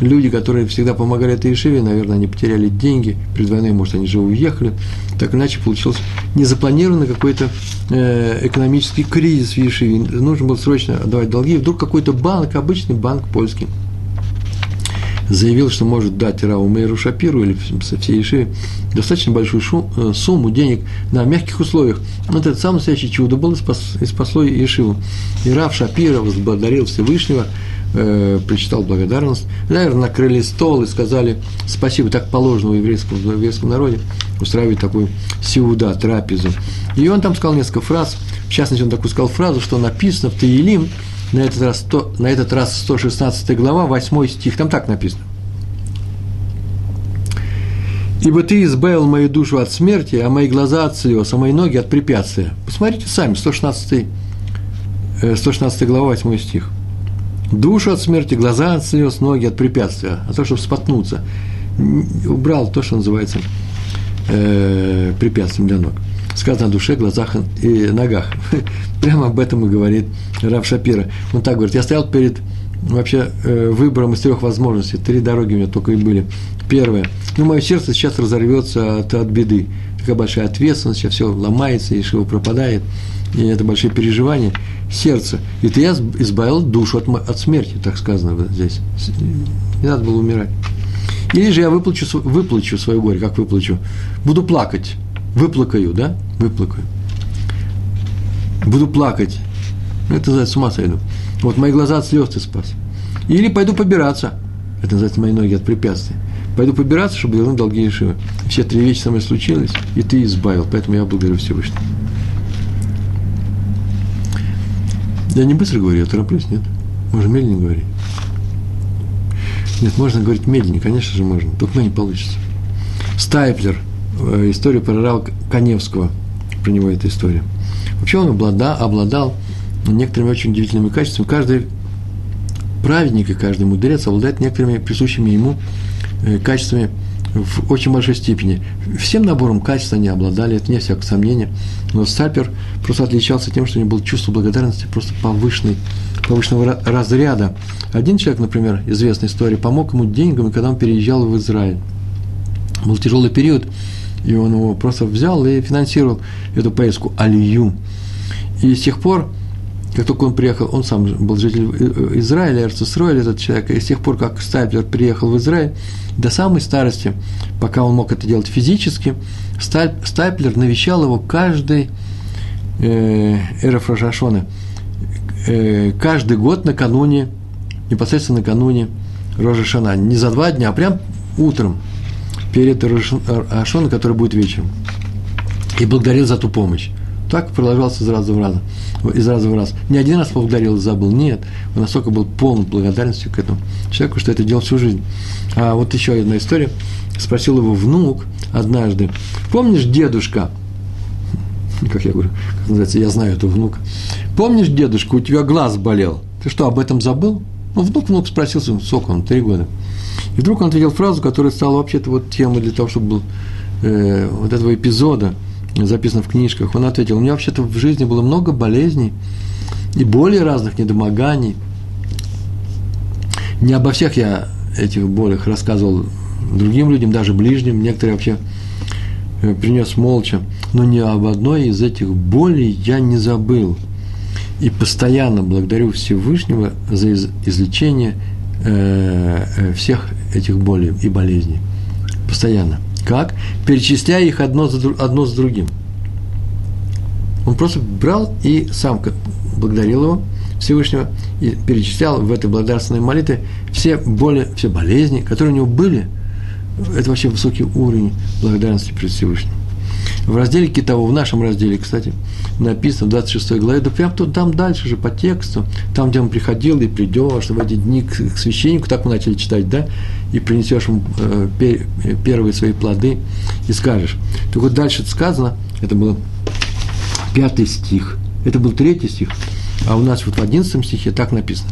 люди, которые всегда помогали этой Ешиве, наверное, они потеряли деньги, перед войной, может, они же уехали, так иначе получился незапланированный какой-то э, экономический кризис в Ешиве, нужно было срочно отдавать долги, и вдруг какой-то банк, обычный банк польский, заявил, что может дать Раву Мейру Шапиру или всей Ишиве достаточно большую шу, э, сумму денег на мягких условиях. Вот это самое настоящее чудо было спас, и спасло Ишиву. И Рав Шапира возблагодарил Всевышнего, э, прочитал благодарность. Наверное, накрыли стол и сказали спасибо, так положено в еврейском, в еврейском народе устраивать такую сиуда, трапезу. И он там сказал несколько фраз, в частности, он такую сказал фразу, что написано в Таилим, на этот раз, 100, на этот раз 116 глава, 8 стих, там так написано. «Ибо ты избавил мою душу от смерти, а мои глаза от слез, а мои ноги от препятствия». Посмотрите сами, 116, 116 э, глава, 8 стих. Душу от смерти, глаза от слез, ноги от препятствия, а то, чтобы споткнуться. Убрал то, что называется э, препятствием для ног сказано о душе, глазах и ногах. Прямо об этом и говорит Рав Шапира. Он так говорит, я стоял перед вообще э, выбором из трех возможностей. Три дороги у меня только и были. Первое. Ну, мое сердце сейчас разорвется от, от беды. Такая большая ответственность, сейчас все ломается, и шиво пропадает. И это большие переживания. Сердце. И ты я избавил душу от, от смерти, так сказано здесь. Не надо было умирать. Или же я выплачу, выплачу свое горе. Как выплачу? Буду плакать выплакаю, да, выплакаю. Буду плакать. Ну, это называется с ума сойду. Вот мои глаза от слез ты спас. Или пойду побираться. Это называется мои ноги от препятствий. Пойду побираться, чтобы вернуть долги Ешивы. Все три вещи со мной случились, и ты избавил. Поэтому я благодарю Всевышнего. Я не быстро говорю, я тороплюсь, нет? Можно медленнее говорить. Нет, можно говорить медленнее, конечно же можно, только меня не получится. Стайплер – историю про Рава Коневского, про него эта история. Вообще он обладал, обладал некоторыми очень удивительными качествами. Каждый праведник и каждый мудрец обладает некоторыми присущими ему э, качествами в очень большой степени. Всем набором качеств они обладали, это не всякое сомнение. Но Сапер просто отличался тем, что у него было чувство благодарности просто повышенной, повышенного разряда. Один человек, например, известная история, помог ему деньгами, когда он переезжал в Израиль. Был тяжелый период, и он его просто взял и финансировал эту поездку Алию. И с тех пор, как только он приехал, он сам был житель э, Израиля, Эрцисроэль, этот человек, и с тех пор, как Стайплер приехал в Израиль, до самой старости, пока он мог это делать физически, Стайплер навещал его каждый э, Рожашона, э, каждый год накануне, непосредственно накануне Рожашана, не за два дня, а прям утром, перед Ашоном, который будет вечером. И благодарил за ту помощь. Так продолжался из раза в раз. Из раза в раз. Не один раз поблагодарил и забыл. Нет. Он настолько был полон благодарностью к этому человеку, что это делал всю жизнь. А вот еще одна история. Спросил его внук однажды. Помнишь, дедушка, как я говорю, как называется, я знаю этого внука. Помнишь, дедушка, у тебя глаз болел? Ты что, об этом забыл? Ну, внук, внук спросил, сколько он, три года. И вдруг он ответил фразу, которая стала вообще-то вот темой для того, чтобы был э, вот этого эпизода, записано в книжках. Он ответил, у меня вообще-то в жизни было много болезней и более разных недомоганий. Не обо всех я этих болях рассказывал другим людям, даже ближним, некоторые вообще э, принес молча, но ни об одной из этих болей я не забыл. И постоянно благодарю Всевышнего за излечение э, э, всех этих болей и болезней. Постоянно. Как? Перечисляя их одно за, одно за другим. Он просто брал и сам благодарил его, Всевышнего, и перечислял в этой благодарственной молитве все боли, все болезни, которые у него были. Это вообще высокий уровень благодарности перед Всевышним. В разделе Китово, в нашем разделе, кстати, написано в 26 главе, да прям тут там дальше же по тексту, там, где он приходил и придешь в эти дни к, к священнику, так мы начали читать, да, и принесешь ему э, пер, первые свои плоды и скажешь. Так вот дальше сказано, это был пятый стих, это был третий стих, а у нас вот в одиннадцатом стихе так написано.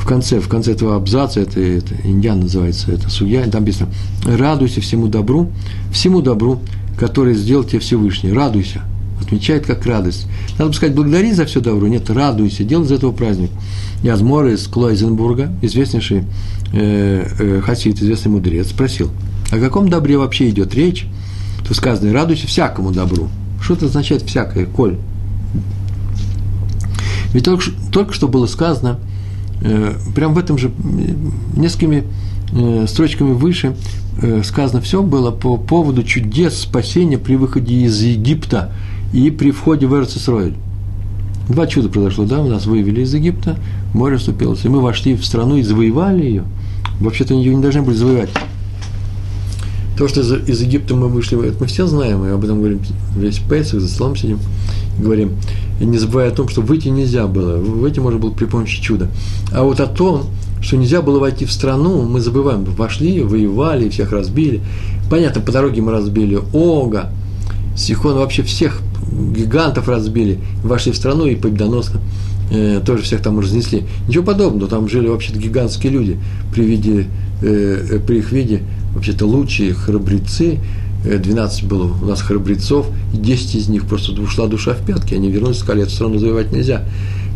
В конце, в конце этого абзаца, это, это индиан называется, это судья, там написано, радуйся всему добру, всему добру, который сделал тебе Всевышний. Радуйся. Отмечает как радость. Надо бы сказать, благодари за все добро. Нет, радуйся, делай из этого праздник. Язмор из Клойзенбурга, известнейший э, э, хасид, известный мудрец, спросил, о каком добре вообще идет речь? То сказано, радуйся всякому добру. Что это означает всякое, коль? Ведь только, только что было сказано, э, прямо в этом же, несколькими э, строчками выше, Э, сказано все было по поводу чудес спасения при выходе из Египта и при входе в Эрцисроэль. Два чуда произошло, да, нас вывели из Египта, море вступилось, и мы вошли в страну и завоевали ее. Вообще-то ее не должны были завоевать. То, что из, из Египта мы вышли, это мы все знаем, и об этом говорим весь Пейсах, за столом сидим, говорим, и не забывая о том, что выйти нельзя было, выйти можно было при помощи чуда. А вот о том, что нельзя было войти в страну, мы забываем, вошли, воевали, всех разбили. Понятно, по дороге мы разбили Ога, Сихон, вообще всех гигантов разбили, вошли в страну и победоносно э, тоже всех там разнесли. Ничего подобного, там жили вообще-то гигантские люди при, виде, э, э при их виде, вообще-то лучшие храбрецы, 12 э, было у нас храбрецов, и 10 из них просто ушла душа в пятки, они вернулись, сказали, эту страну завоевать нельзя.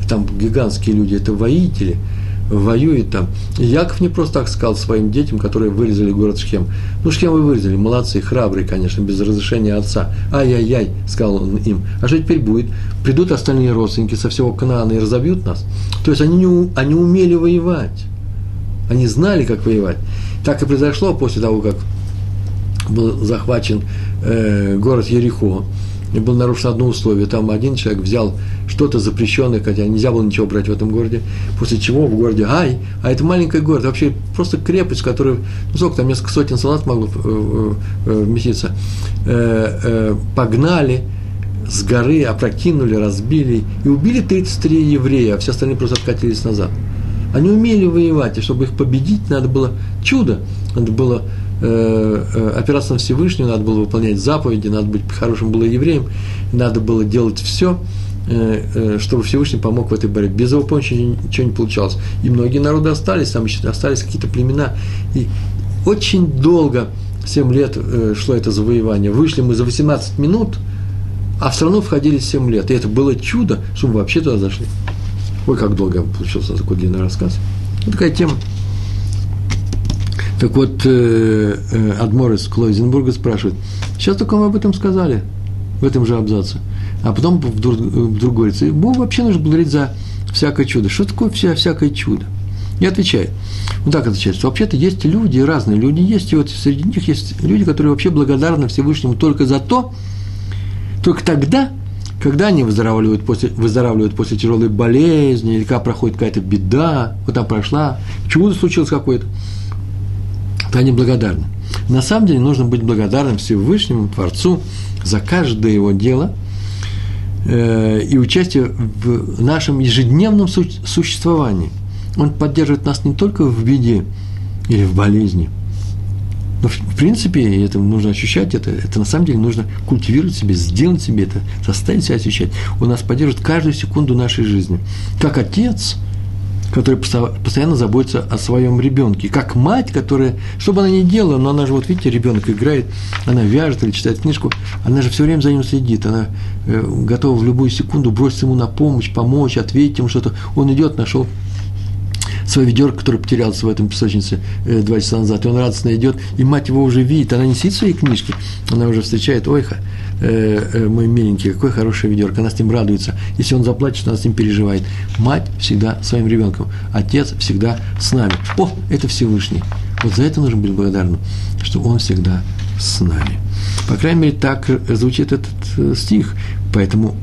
Там гигантские люди, это воители – воюет там. И Яков не просто так сказал своим детям, которые вырезали город Шхем. Ну, Шхем вы вырезали, молодцы, храбрые, конечно, без разрешения отца. Ай-яй-яй, сказал он им. А что теперь будет? Придут остальные родственники со всего Канаана и разобьют нас. То есть они, не, они умели воевать. Они знали, как воевать. Так и произошло после того, как был захвачен э, город Ерехо и было нарушено одно условие. Там один человек взял что-то запрещенное, хотя нельзя было ничего брать в этом городе, после чего в городе Ай, а это маленький город, вообще просто крепость, которая, ну сколько там, несколько сотен солдат могло э, э, э, вместиться, погнали с горы, опрокинули, разбили и убили 33 еврея, а все остальные просто откатились назад. Они умели воевать, и чтобы их победить, надо было чудо, надо было Э, э, опираться на Всевышнего, надо было выполнять заповеди, надо быть хорошим было евреем, надо было делать все, э, чтобы Всевышний помог в этой борьбе. Без его помощи ничего не получалось. И многие народы остались, там еще остались какие-то племена. И очень долго, 7 лет шло это завоевание. Вышли мы за 18 минут, а в страну входили 7 лет. И это было чудо, что мы вообще туда зашли. Ой, как долго получился такой длинный рассказ. Вот такая тема. Так вот, э, э, Адмор из Клойзенбурга спрашивает, сейчас только мы об этом сказали, в этом же абзаце. А потом вдруг, вдруг говорится, Бог вообще нужно благодарить за всякое чудо. Что такое вся, всякое чудо? И отвечает. Вот так отвечает, что вообще-то есть люди, разные люди есть, и вот среди них есть люди, которые вообще благодарны Всевышнему только за то, только тогда, когда они выздоравливают после, выздоравливают после тяжелой болезни, или когда проходит какая-то беда, вот там прошла, чудо случилось какое-то, они благодарны. На самом деле нужно быть благодарным Всевышнему Творцу за каждое его дело э, и участие в нашем ежедневном су- существовании. Он поддерживает нас не только в беде или в болезни, но в принципе это нужно ощущать, это, это на самом деле нужно культивировать себе, сделать себе это, заставить себя ощущать. Он нас поддерживает каждую секунду нашей жизни. Как отец – который постоянно заботится о своем ребенке. Как мать, которая, что бы она ни делала, но она же, вот видите, ребенок играет, она вяжет или читает книжку, она же все время за ним следит, она э, готова в любую секунду броситься ему на помощь, помочь, ответить ему что-то. Он идет, нашел свое ведерко, которое потерялось в этом песочнице э, два часа назад, и он радостно идет, и мать его уже видит, она не сидит в своей книжке, она уже встречает, ой, э, э, мой миленький, какое хорошее ведерко, она с ним радуется, если он заплачет, она с ним переживает. Мать всегда своим ребенком, отец всегда с нами. О, это Всевышний. Вот за это нужно быть благодарным, что он всегда с нами. По крайней мере, так звучит этот стих. Поэтому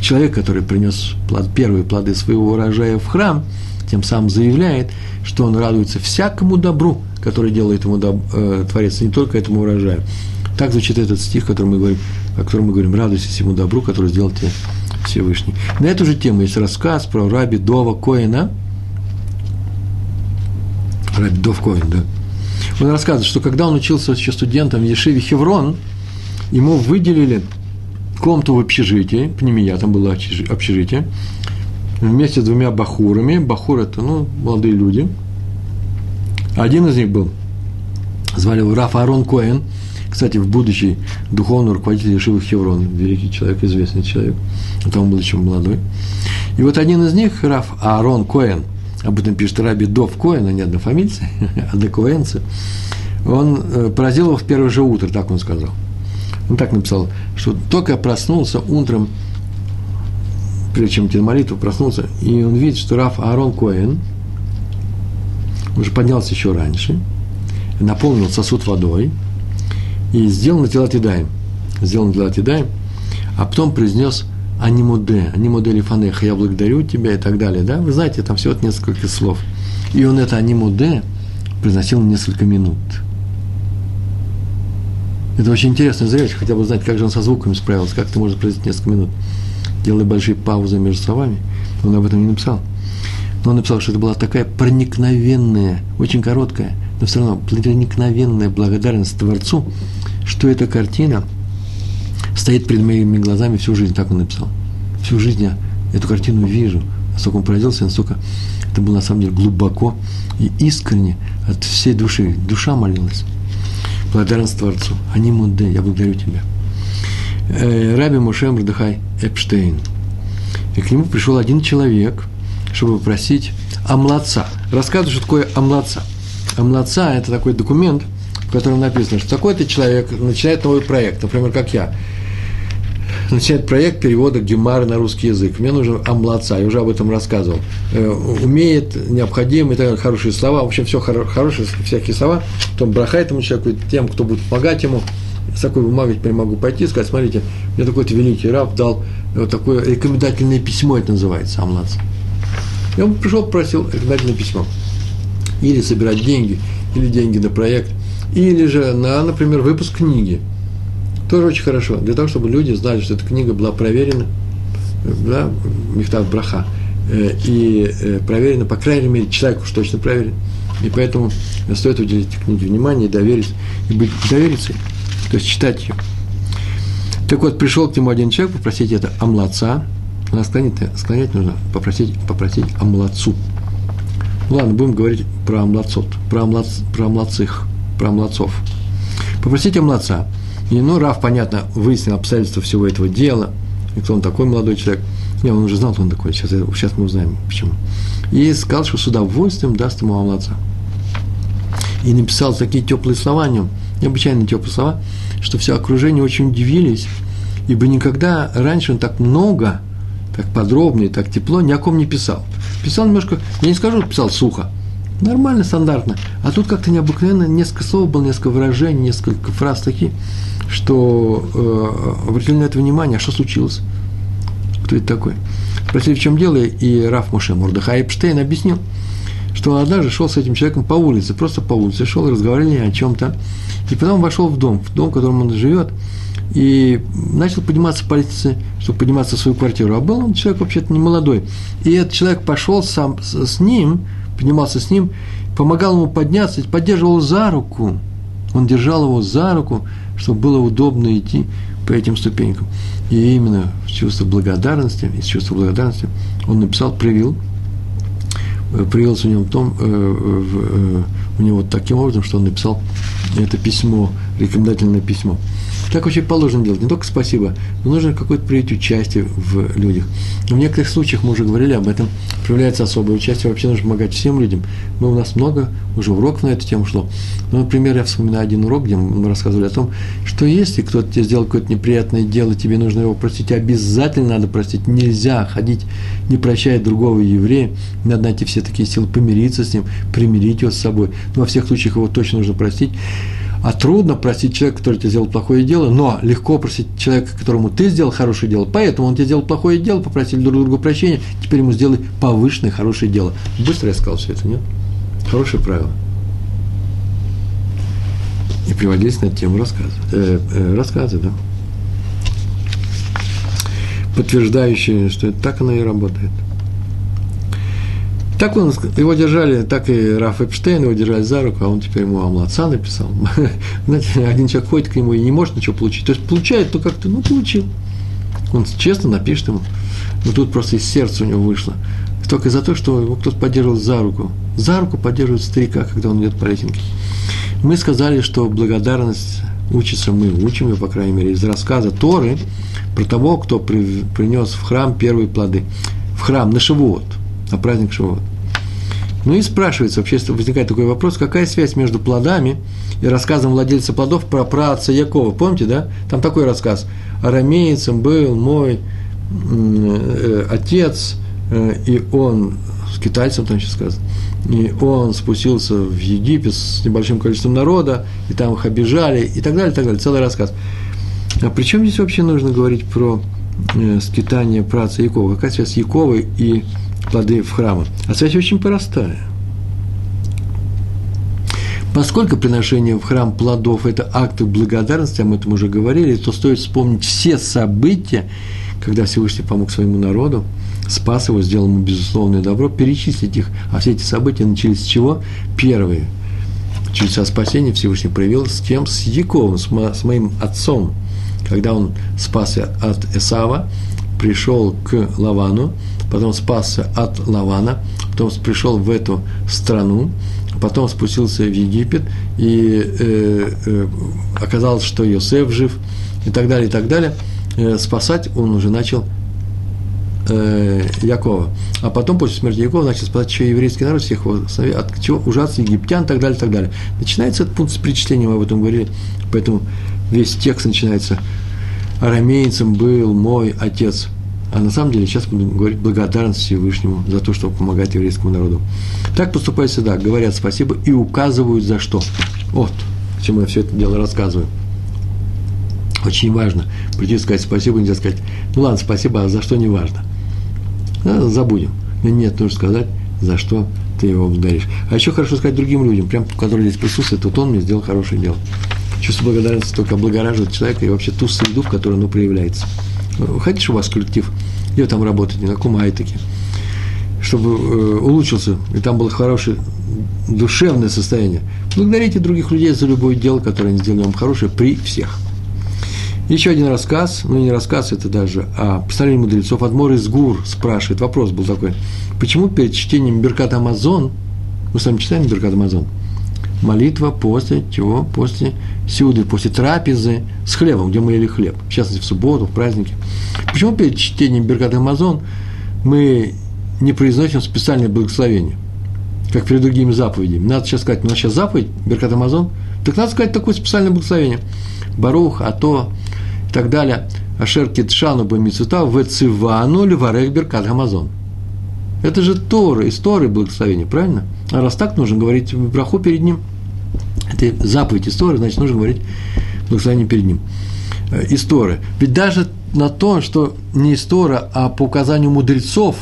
человек, который принес плод, первые плоды своего урожая в храм, тем самым заявляет, что он радуется всякому добру, которое делает ему доб, э, Творец, не только этому урожаю. Так звучит этот стих, который мы говорим, о котором мы говорим, радуйся всему добру, который сделал тебе Всевышний. На эту же тему есть рассказ про раби Дова Коина. Раби Дов Коин, да. Он рассказывает, что когда он учился еще студентом в Ешиве Хеврон, ему выделили комнату в общежитии, пнемия, там было общежитие, вместе с двумя бахурами. Бахур – это, ну, молодые люди. Один из них был, звали его Раф Арон Коэн, кстати, в будущий духовный руководитель Ешивы Хеврон, великий человек, известный человек, а он был еще молодой. И вот один из них, Раф Аарон Коэн, об этом пишет Раби Дов Коэн, а не однофамильцы, однокоэнцы, он э, поразил его в первое же утро, так он сказал – он так написал, что только проснулся утром, прежде чем идти на молитву, проснулся, и он видит, что Раф Аарон Коэн уже поднялся еще раньше, наполнил сосуд водой и сделал на тела Тидаем. Сделал на тела Тидаем, а потом произнес анимуде, анимуде лифанеха, я благодарю тебя и так далее. Да? Вы знаете, там всего несколько слов. И он это анимуде произносил несколько минут – это очень интересно зрелище, хотя бы знать, как же он со звуками справился, как это может произойти несколько минут, делая большие паузы между словами. Он об этом не написал. Но он написал, что это была такая проникновенная, очень короткая, но все равно проникновенная благодарность Творцу, что эта картина стоит перед моими глазами всю жизнь, так он написал. Всю жизнь я эту картину вижу, насколько он поразился, настолько это было на самом деле глубоко и искренне от всей души. Душа молилась благодарность Творцу. Они муде, я благодарю тебя. Э, Раби Муше Мрдыхай Эпштейн. И к нему пришел один человек, чтобы попросить омладца. Рассказываю, что такое омладца. Омладца – это такой документ, в котором написано, что такой-то человек начинает новый проект, например, как я – начинает проект перевода Гемара на русский язык. Мне нужен амлаца, я уже об этом рассказывал. Э, умеет, необходим, это хорошие слова, в общем, все хорошие, всякие слова. Потом браха этому человеку, тем, кто будет помогать ему. С такой бумагой теперь могу пойти и сказать, смотрите, мне такой-то великий раб дал вот такое рекомендательное письмо, это называется, амлац. И он пришел, попросил рекомендательное письмо. Или собирать деньги, или деньги на проект, или же на, например, выпуск книги – тоже очень хорошо. Для того, чтобы люди знали, что эта книга была проверена, да, Михтав Браха, э, и э, проверена, по крайней мере, человек уж точно проверен. И поэтому стоит уделить книге внимание и доверить, и быть довериться, то есть читать ее. Так вот, пришел к нему один человек попросить это амлаца, она склонит, склонять нужно попросить, попросить амлацу. Ну ладно, будем говорить про амлацот, про, амлац, про амлацих, про амлацов. Попросить амлаца – и, ну, Раф, понятно, выяснил обстоятельства всего этого дела, и кто он такой молодой человек. Не, он уже знал, кто он такой, сейчас, сейчас мы узнаем, почему. И сказал, что с удовольствием даст ему Амлаца. И написал такие теплые слова о нем, необычайно теплые слова, что все окружение очень удивились, ибо никогда раньше он так много, так подробно и так тепло ни о ком не писал. Писал немножко, я не скажу, писал сухо, нормально, стандартно. А тут как-то необыкновенно, несколько слов было, несколько выражений, несколько фраз такие – что э, обратили на это внимание, а что случилось? Кто это такой? Спросили, в чем дело, и Раф Муше Мурдыхай Эпштейн объяснил, что он однажды шел с этим человеком по улице, просто по улице, шел разговаривали о чем-то, и потом вошел в дом, в дом, в котором он живет, и начал подниматься по лестнице, чтобы подниматься в свою квартиру. А был он человек вообще-то не молодой. И этот человек пошел сам с ним, поднимался с ним, помогал ему подняться, поддерживал за руку. Он держал его за руку, чтобы было удобно идти по этим ступенькам. И именно в чувство благодарности, из чувства благодарности он написал, привил, э, привился в нем том, э, в, э, у него таким образом, что он написал это письмо, рекомендательное письмо. Так вообще положено делать. Не только спасибо, но нужно какое-то проявить участие в людях. В некоторых случаях, мы уже говорили об этом, проявляется особое участие. Вообще нужно помогать всем людям. Мы, у нас много уже уроков на эту тему шло. Ну, например, я вспоминаю один урок, где мы рассказывали о том, что если кто-то тебе сделал какое-то неприятное дело, тебе нужно его простить, обязательно надо простить. Нельзя ходить, не прощая другого еврея. Надо найти все такие силы, помириться с ним, примирить его с собой. Во всех случаях его точно нужно простить. А трудно простить человека, который тебе сделал плохое дело, но легко простить человека, которому ты сделал хорошее дело. Поэтому он тебе сделал плохое дело, попросили друг друга прощения, теперь ему сделай повышенное хорошее дело. Быстро я сказал все это, нет? Хорошее правило. И приводились на тему рассказы. Э, э, рассказы, да. Подтверждающие, что это так оно и работает. Так он, его держали, так и Раф Эпштейн его держали за руку, а он теперь ему Амлаца написал. Знаете, один человек ходит к нему и не может ничего получить. То есть получает, то как-то, ну, получил. Он честно напишет ему. Но тут просто из сердца у него вышло. Только за то, что его кто-то поддерживал за руку. За руку поддерживает старика, когда он идет по лесенке. Мы сказали, что благодарность учится, мы учим ее, по крайней мере, из рассказа Торы про того, кто принес в храм первые плоды. В храм на Шивот, на праздник Шивот. Ну и спрашивается, вообще возникает такой вопрос, какая связь между плодами и рассказом владельца плодов про праотца Якова. Помните, да? Там такой рассказ. Арамеецем был мой э, отец, э, и он, с китайцем там сейчас сказано, и он спустился в Египет с небольшим количеством народа, и там их обижали, и так далее, и так далее. Целый рассказ. А при чем здесь вообще нужно говорить про э, скитание праца Якова? Какая связь Яковы и плоды в храмах. А связь очень простая. Поскольку приношение в храм плодов – это акты благодарности, а мы этом уже говорили, то стоит вспомнить все события, когда Всевышний помог своему народу, спас его, сделал ему безусловное добро, перечислить их. А все эти события начались с чего? Первые. Чудеса спасения Всевышний проявил с кем? С Яковом, с, с моим отцом. Когда он спасся от Эсава, пришел к Лавану, потом спасся от Лавана, потом пришел в эту страну, потом спустился в Египет, и э, э, оказалось, что Йосеф жив, и так далее, и так далее. Э, спасать он уже начал э, Якова. А потом, после смерти Якова, начал спасать еще еврейский народ, всех его от чего ужасных египтян, и так далее, и так далее. Начинается этот пункт с причислением, мы об этом говорили, поэтому весь текст начинается «Арамейцем был мой отец». А на самом деле сейчас будем говорить благодарность Всевышнему за то, что помогает еврейскому народу. Так поступают всегда, говорят спасибо и указывают за что. Вот, к чему я все это дело рассказываю. Очень важно прийти и сказать спасибо, нельзя сказать, ну ладно, спасибо, а за что не важно. Да, забудем. Нет, нужно сказать, за что ты его благодаришь. А еще хорошо сказать другим людям, прям, которые здесь присутствуют, вот он мне сделал хорошее дело. Чувство благодарности только облагораживает человека и вообще ту среду, в которой оно проявляется. Хотите, чтобы у вас коллектив, где там работать, на каком айтеке, чтобы э, улучшился, и там было хорошее душевное состояние. Благодарите других людей за любое дело, которое они сделали вам хорошее при всех. Еще один рассказ, ну не рассказ, это даже, а постановление мудрецов. Адмор из Гур спрашивает, вопрос был такой, почему перед чтением Беркат Амазон, мы с вами читаем Беркат Амазон, молитва после чего? После сюды, после трапезы с хлебом, где мы ели хлеб, в частности, в субботу, в праздники. Почему перед чтением Беркат Амазон мы не произносим специальное благословение, как перед другими заповедями? Надо сейчас сказать, у нас сейчас заповедь, Беркат Амазон, так надо сказать такое специальное благословение. Барух, Ато и так далее. Ашер Китшану Бамицута, Вецивану Леварех Беркат Амазон. Это же Торы, из Торы благословение, правильно? А раз так, нужно говорить браху перед ним – это заповедь истории, значит, нужно говорить благословение перед ним. Э, история. Ведь даже на то, что не история, а по указанию мудрецов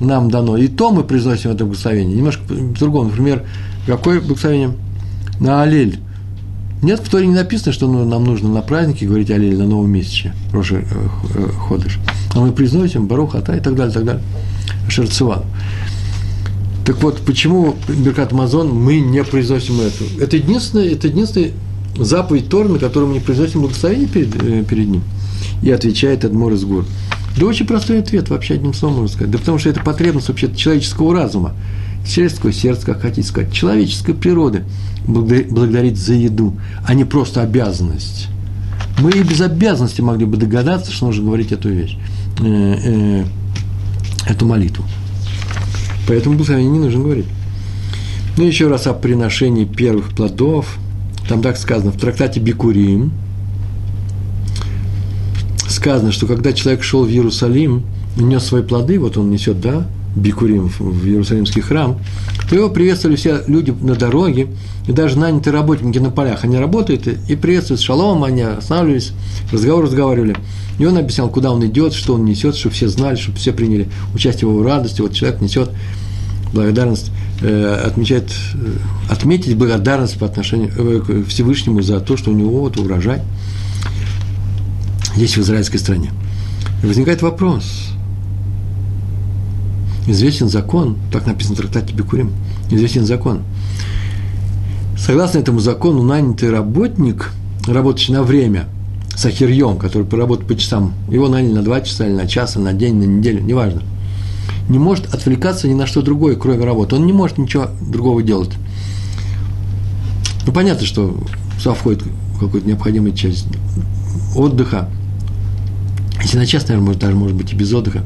нам дано, и то мы произносим это благословение. Немножко по-другому. Например, какое благословение? На Алель. Нет, в Торе не написано, что ну, нам нужно на празднике говорить Алель на новом месяце, Рожи э, э, ходишь. А мы произносим Барух, Ата и так далее, и так далее. Шерцеван. Так вот, почему Беркат Амазон мы не произносим эту? Это единственная, это единственная заповедь Тора, на которую мы не произносим благословение перед, э, перед ним. И отвечает Адмор из гор. Да очень простой ответ, вообще одним словом можно сказать. Да потому что это потребность вообще человеческого разума, человеческого сердца, как хотите сказать, человеческой природы благодарить за еду, а не просто обязанность. Мы и без обязанности могли бы догадаться, что нужно говорить эту вещь, э, э, эту молитву. Поэтому благословение не нужно говорить. Ну, еще раз о приношении первых плодов. Там так сказано в трактате Бикурим. Сказано, что когда человек шел в Иерусалим, нес свои плоды, вот он несет, да, Бикурим в Иерусалимский храм, то его приветствовали все люди на дороге, и даже нанятые работники на полях. Они работают и приветствуют шалом, они останавливались, разговор разговаривали. И он объяснял, куда он идет, что он несет, чтобы все знали, чтобы все приняли участие в его радости. Вот человек несет благодарность, э, отмечает, э, отметить благодарность по отношению э, к Всевышнему за то, что у него вот урожай есть в израильской стране. И возникает вопрос. Известен закон, так написано в трактате Бекурим, известен закон. Согласно этому закону, нанятый работник, работающий на время, сахирьем, который поработает по часам, его наняли на два часа или на час, или на день, на неделю, неважно – не может отвлекаться ни на что другое, кроме работы. Он не может ничего другого делать. Ну, понятно, что сюда входит какая-то необходимая часть отдыха. Если на час, наверное, может, даже может быть и без отдыха.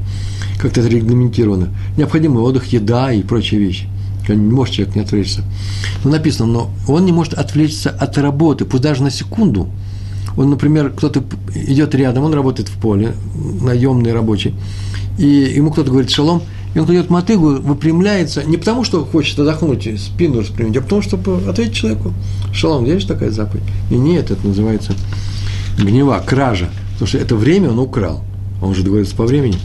Как-то это регламентировано. Необходимый отдых, еда и прочие вещи. Не может человек не отвлечься. Но написано, но он не может отвлечься от работы, пусть даже на секунду. Он, например, кто-то идет рядом, он работает в поле, наемный рабочий, и ему кто-то говорит шалом, и он кладет мотыгу, выпрямляется, не потому, что хочет отдохнуть, спину распрямить, а потому, чтобы ответить человеку, шалом, есть такая заповедь? И нет, это называется гнева, кража, потому что это время он украл, он же договорится по времени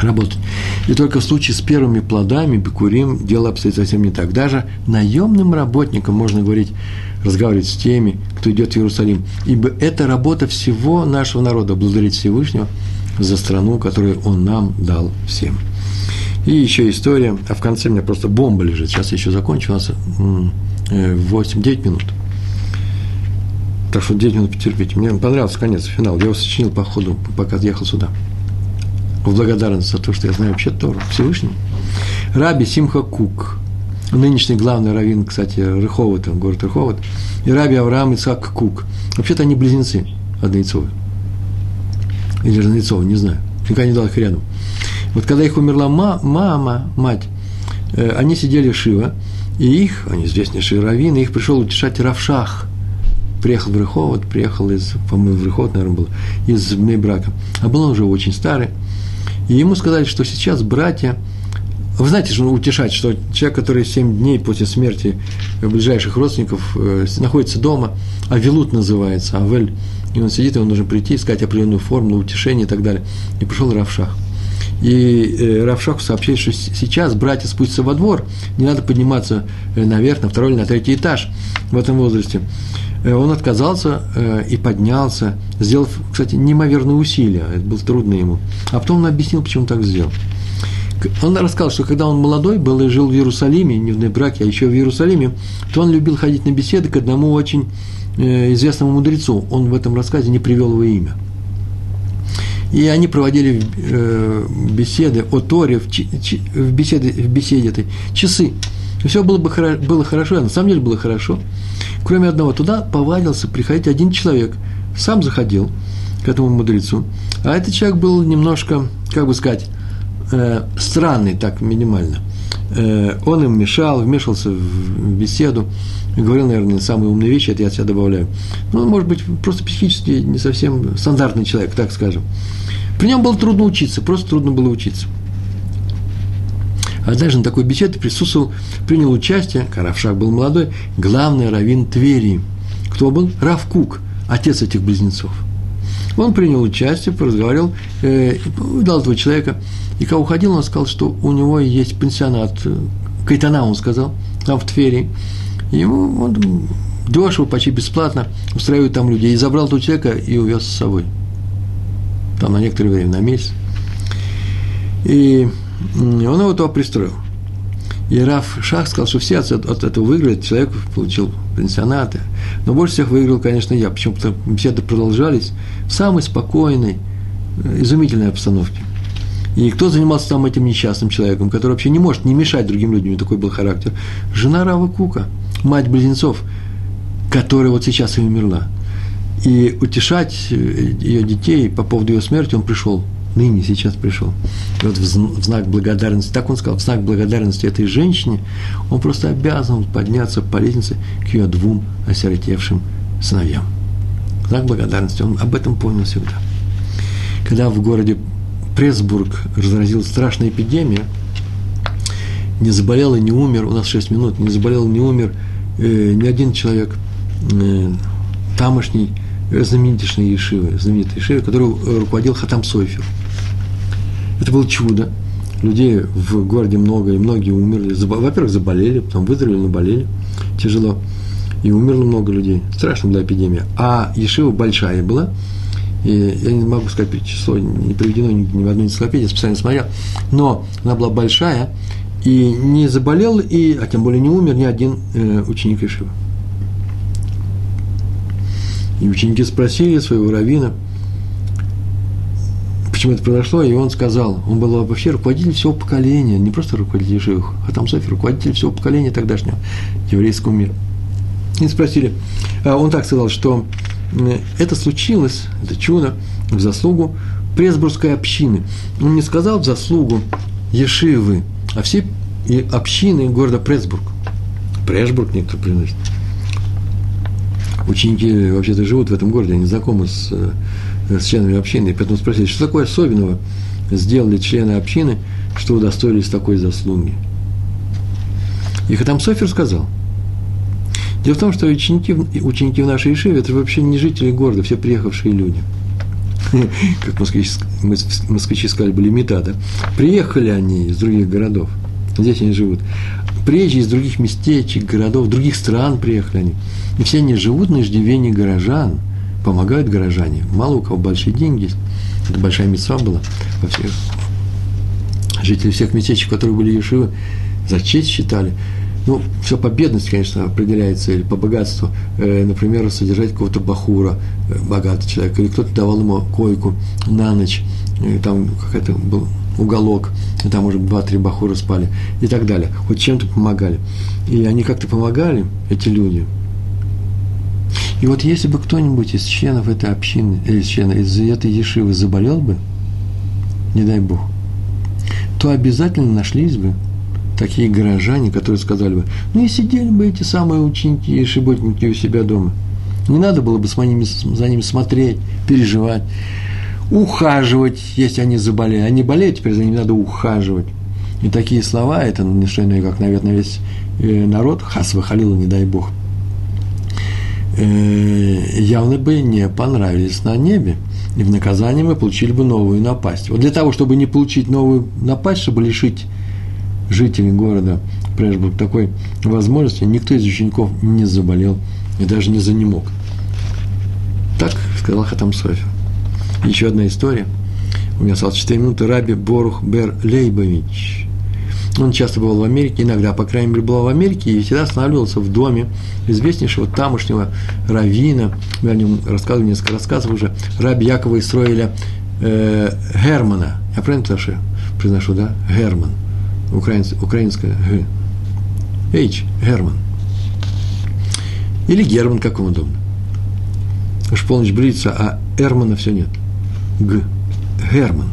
работать. И только в случае с первыми плодами, бекурим, дело обстоит совсем не так. Даже наемным работникам можно говорить, разговаривать с теми, кто идет в Иерусалим, ибо это работа всего нашего народа, благодарить Всевышнего – за страну, которую он нам дал всем. И еще история, а в конце у меня просто бомба лежит, сейчас еще закончу, у нас 8-9 э, минут. Так что 9 минут потерпите. Мне понравился конец, финал. Я его сочинил по ходу, пока ехал сюда. В благодарность за то, что я знаю вообще Тору, Всевышнему. Раби Симха Кук, нынешний главный раввин, кстати, Рыховота, город Рыховод, и Раби Авраам Ицхак Кук. Вообще-то они близнецы, однояйцовые или Жнецова, не знаю, никогда не дал их рядом. Вот когда их умерла ма, мама, мать, э, они сидели Шива, и их, они известнейшие раввины, их пришел утешать Равшах. Приехал в Рыховод, приехал из, по-моему, в Рыховод, наверное, был, из Мейбрака. А был он уже очень старый. И ему сказали, что сейчас братья, вы знаете, что утешать, что человек, который 7 дней после смерти ближайших родственников э, находится дома, Авилут называется, Авель, и он сидит, ему нужно прийти, искать определенную формулу, утешение и так далее. И пришел Равшах. И э, Равшаху сообщает, что сейчас братья спустятся во двор, не надо подниматься э, наверх, на второй или на третий этаж в этом возрасте. Э, он отказался и поднялся, сделав, кстати, неимоверные усилия, это было трудно ему. А потом он объяснил, почему так сделал. Он рассказал, что когда он молодой был и жил в Иерусалиме, не в Небраке, а еще в Иерусалиме, то он любил ходить на беседы к одному очень известному мудрецу, он в этом рассказе не привел его имя. И они проводили э, беседы о Торе, в, беседе, в беседе этой, часы. Все было бы было хорошо, а на самом деле было хорошо. Кроме одного, туда повадился приходить один человек, сам заходил к этому мудрецу, а этот человек был немножко, как бы сказать, э, странный так минимально. Э, он им мешал, вмешивался в беседу, говорил, наверное, самые умные вещи, это я от себя добавляю. Ну, может быть, просто психически не совсем стандартный человек, так скажем. При нем было трудно учиться, просто трудно было учиться. А даже на такой беседе присутствовал, принял участие, Каравшак был молодой, главный раввин Твери. Кто был? Равкук, отец этих близнецов. Он принял участие, поразговаривал, э, дал этого человека. И когда уходил, он сказал, что у него есть пенсионат, э, Кайтана, он сказал, там в Твери. Ему он дешево, почти бесплатно устраивает там людей. И забрал этого человека и увез с собой. Там на некоторое время, на месяц. И он его туда пристроил. И Раф Шах сказал, что все от, от этого выиграли, человек получил пенсионаты. Но больше всех выиграл, конечно, я. Почему-то беседы продолжались в самой спокойной, э, изумительной обстановке. И кто занимался там этим несчастным человеком, который вообще не может не мешать другим людям, такой был характер? Жена Рава Кука, мать близнецов, которая вот сейчас и умерла. И утешать э, ее детей по поводу ее смерти он пришел ныне, сейчас пришел. И вот в знак благодарности, так он сказал, в знак благодарности этой женщине, он просто обязан подняться по лестнице к ее двум осиротевшим сыновьям. Знак благодарности, он об этом помнил всегда. Когда в городе Пресбург разразилась страшная эпидемия, не заболел и не умер, у нас 6 минут, не заболел и не умер э, ни один человек э, тамошний, э, знаменитейшей Ешивы, знаменитой Ешивы, который руководил Хатам Сойфер – это было чудо. Людей в городе много, и многие умерли. Во-первых, заболели, потом выздоровели, но болели тяжело. И умерло много людей. Страшная была эпидемия. А Ешива большая была. И я не могу сказать число, не приведено ни, ни в одной энциклопедии, специально смотрел. Но она была большая, и не заболел, и, а тем более не умер ни один э, ученик Ешива. И ученики спросили своего равина – почему это произошло, и он сказал, он был вообще руководитель всего поколения, не просто руководитель живых, а там Софи, руководитель всего поколения тогдашнего еврейского мира. И спросили, а он так сказал, что это случилось, это чудо, в заслугу Пресбургской общины. Он не сказал в заслугу Ешивы, а все общины города Пресбург. Прешбург некоторые приносят. Ученики вообще-то живут в этом городе, они знакомы с э, с членами общины, и поэтому спросили, что такое особенного сделали члены общины, что удостоились такой заслуги. И Хатам Софер сказал, дело в том, что ученики, ученики в нашей Ишиве – это вообще не жители города, все приехавшие люди. Как москвичи, москвичи сказали, были мета, да? Приехали они из других городов, здесь они живут. Приезжие из других местечек, городов, других стран приехали они. И все они живут на иждивении горожан – помогают горожане. Мало у кого большие деньги есть. Это большая мецва была во всех. Жители всех местечек, которые были Ешивы, за честь считали. Ну, все по бедности, конечно, определяется, или по богатству. Э, например, содержать какого-то бахура, э, богатый человек, или кто-то давал ему койку на ночь, э, там какой-то был уголок, и там, может, два-три бахура спали, и так далее. Хоть чем-то помогали. И они как-то помогали, эти люди – и вот если бы кто-нибудь из членов этой общины, или из членов из этой ешивы заболел бы, не дай Бог, то обязательно нашлись бы такие горожане, которые сказали бы, ну и сидели бы эти самые ученики и шиботники у себя дома. Не надо было бы с ними, за ними смотреть, переживать, ухаживать, если они заболели. Они болеют, теперь за ними надо ухаживать. И такие слова, это не что иное, как, наверное, весь э, народ, хас выхалила, не дай Бог, Э, явно бы не понравились на небе. И в наказание мы получили бы новую напасть. Вот для того, чтобы не получить новую напасть, чтобы лишить жителей города Прешбург такой возможности, никто из учеников не заболел и даже не занемог. Так сказал Хатам Софи. Еще одна история. У меня осталось 4 минуты. Раби Борух Бер Лейбович он часто бывал в Америке, иногда, по крайней мере, бывал в Америке и всегда останавливался в доме известнейшего тамошнего равина. Мы о нем рассказывали несколько рассказов уже. Раби Якова Исроиля э, Германа. Я правильно произношу да? Герман. Украинц, украинское Г. H. Герман. Или Герман, как вам удобно. Уж полночь брится, а Эрмана все нет. Г. Герман.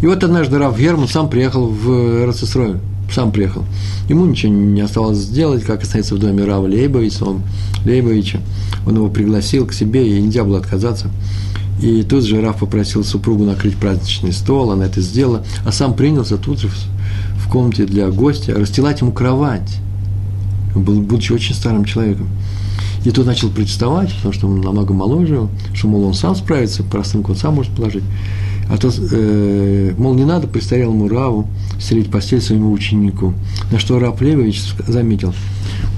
И вот однажды Рав Герман сам приехал в Рацисрою сам приехал. Ему ничего не осталось сделать, как остается в доме Рава Лейбовича, он, Лейбовича. Он его пригласил к себе, и нельзя было отказаться. И тут же Раф попросил супругу накрыть праздничный стол, она это сделала, а сам принялся тут же комнате для гостя расстилать ему кровать, будучи очень старым человеком. И тот начал представать, потому что он намного моложе, что, мол, он сам справится, простынку он сам может положить. А то, э, мол, не надо престарелому Раву стелить постель своему ученику. На что Рав Левович заметил,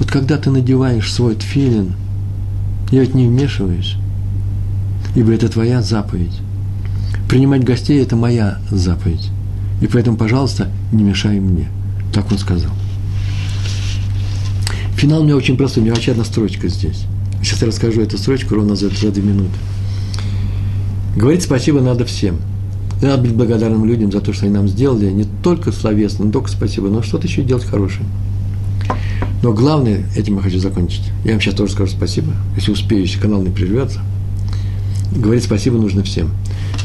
вот когда ты надеваешь свой тфилин, я ведь не вмешиваюсь, ибо это твоя заповедь. Принимать гостей – это моя заповедь. И поэтому, пожалуйста, не мешай мне. Так он сказал. Финал у меня очень простой, у меня вообще одна строчка здесь. Сейчас я расскажу эту строчку ровно за, за две минуты. Говорить спасибо надо всем – и надо быть благодарным людям за то, что они нам сделали, не только словесно, не только спасибо, но что-то еще делать хорошее. Но главное, этим я хочу закончить. Я вам сейчас тоже скажу спасибо, если успею, если канал не прервется. говорить спасибо нужно всем,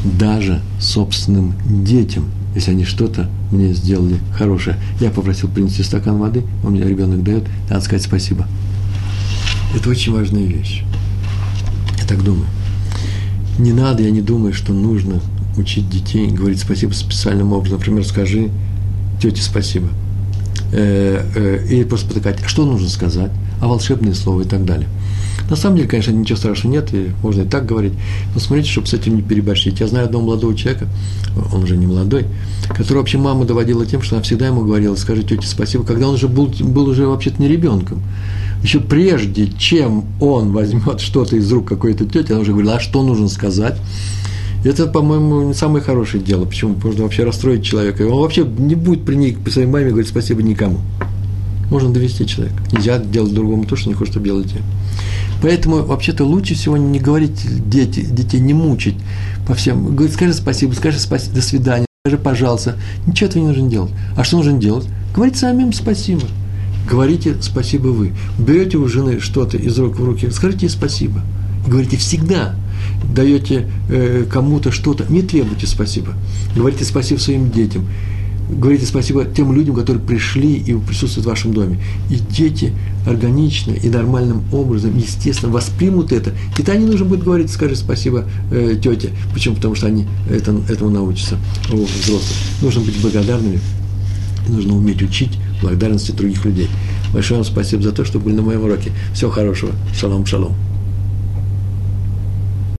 даже собственным детям, если они что-то мне сделали хорошее. Я попросил принести стакан воды, он мне ребенок дает, надо сказать спасибо. Это очень важная вещь. Я так думаю. Не надо, я не думаю, что нужно учить детей говорить спасибо специальным образом. Например, скажи тете спасибо. Э, э, или просто потыкать, а что нужно сказать, а волшебные слова и так далее. На самом деле, конечно, ничего страшного нет, и можно и так говорить, но смотрите, чтобы с этим не переборщить. Я знаю одного молодого человека, он уже не молодой, который вообще мама доводила тем, что она всегда ему говорила, скажи тете спасибо, когда он уже был, был уже вообще-то не ребенком. Еще прежде, чем он возьмет что-то из рук какой-то тети, она уже говорила, а что нужно сказать, это, по-моему, не самое хорошее дело. Почему? Можно вообще расстроить человека. Он вообще не будет при ней, при своей маме говорить спасибо никому. Можно довести человека. Нельзя делать другому то, что не хочет, чтобы делали те. Поэтому вообще-то лучше всего не говорить дети, детей не мучить по всем. Говорит, скажи спасибо, скажи спасибо, до свидания, скажи пожалуйста. Ничего этого не нужно делать. А что нужно делать? Говорить самим спасибо. Говорите спасибо вы. Берете у жены что-то из рук в руки, скажите ей спасибо. говорите всегда – даете э, кому-то что-то, не требуйте спасибо. Говорите спасибо своим детям. Говорите спасибо тем людям, которые пришли и присутствуют в вашем доме. И дети органично и нормальным образом, естественно, воспримут это. И то не нужно будет говорить, скажи спасибо э, тете. Почему? Потому что они это, этому научатся у взрослых. Нужно быть благодарными, нужно уметь учить благодарности других людей. Большое вам спасибо за то, что были на моем уроке. Всего хорошего. Шалом, шалом.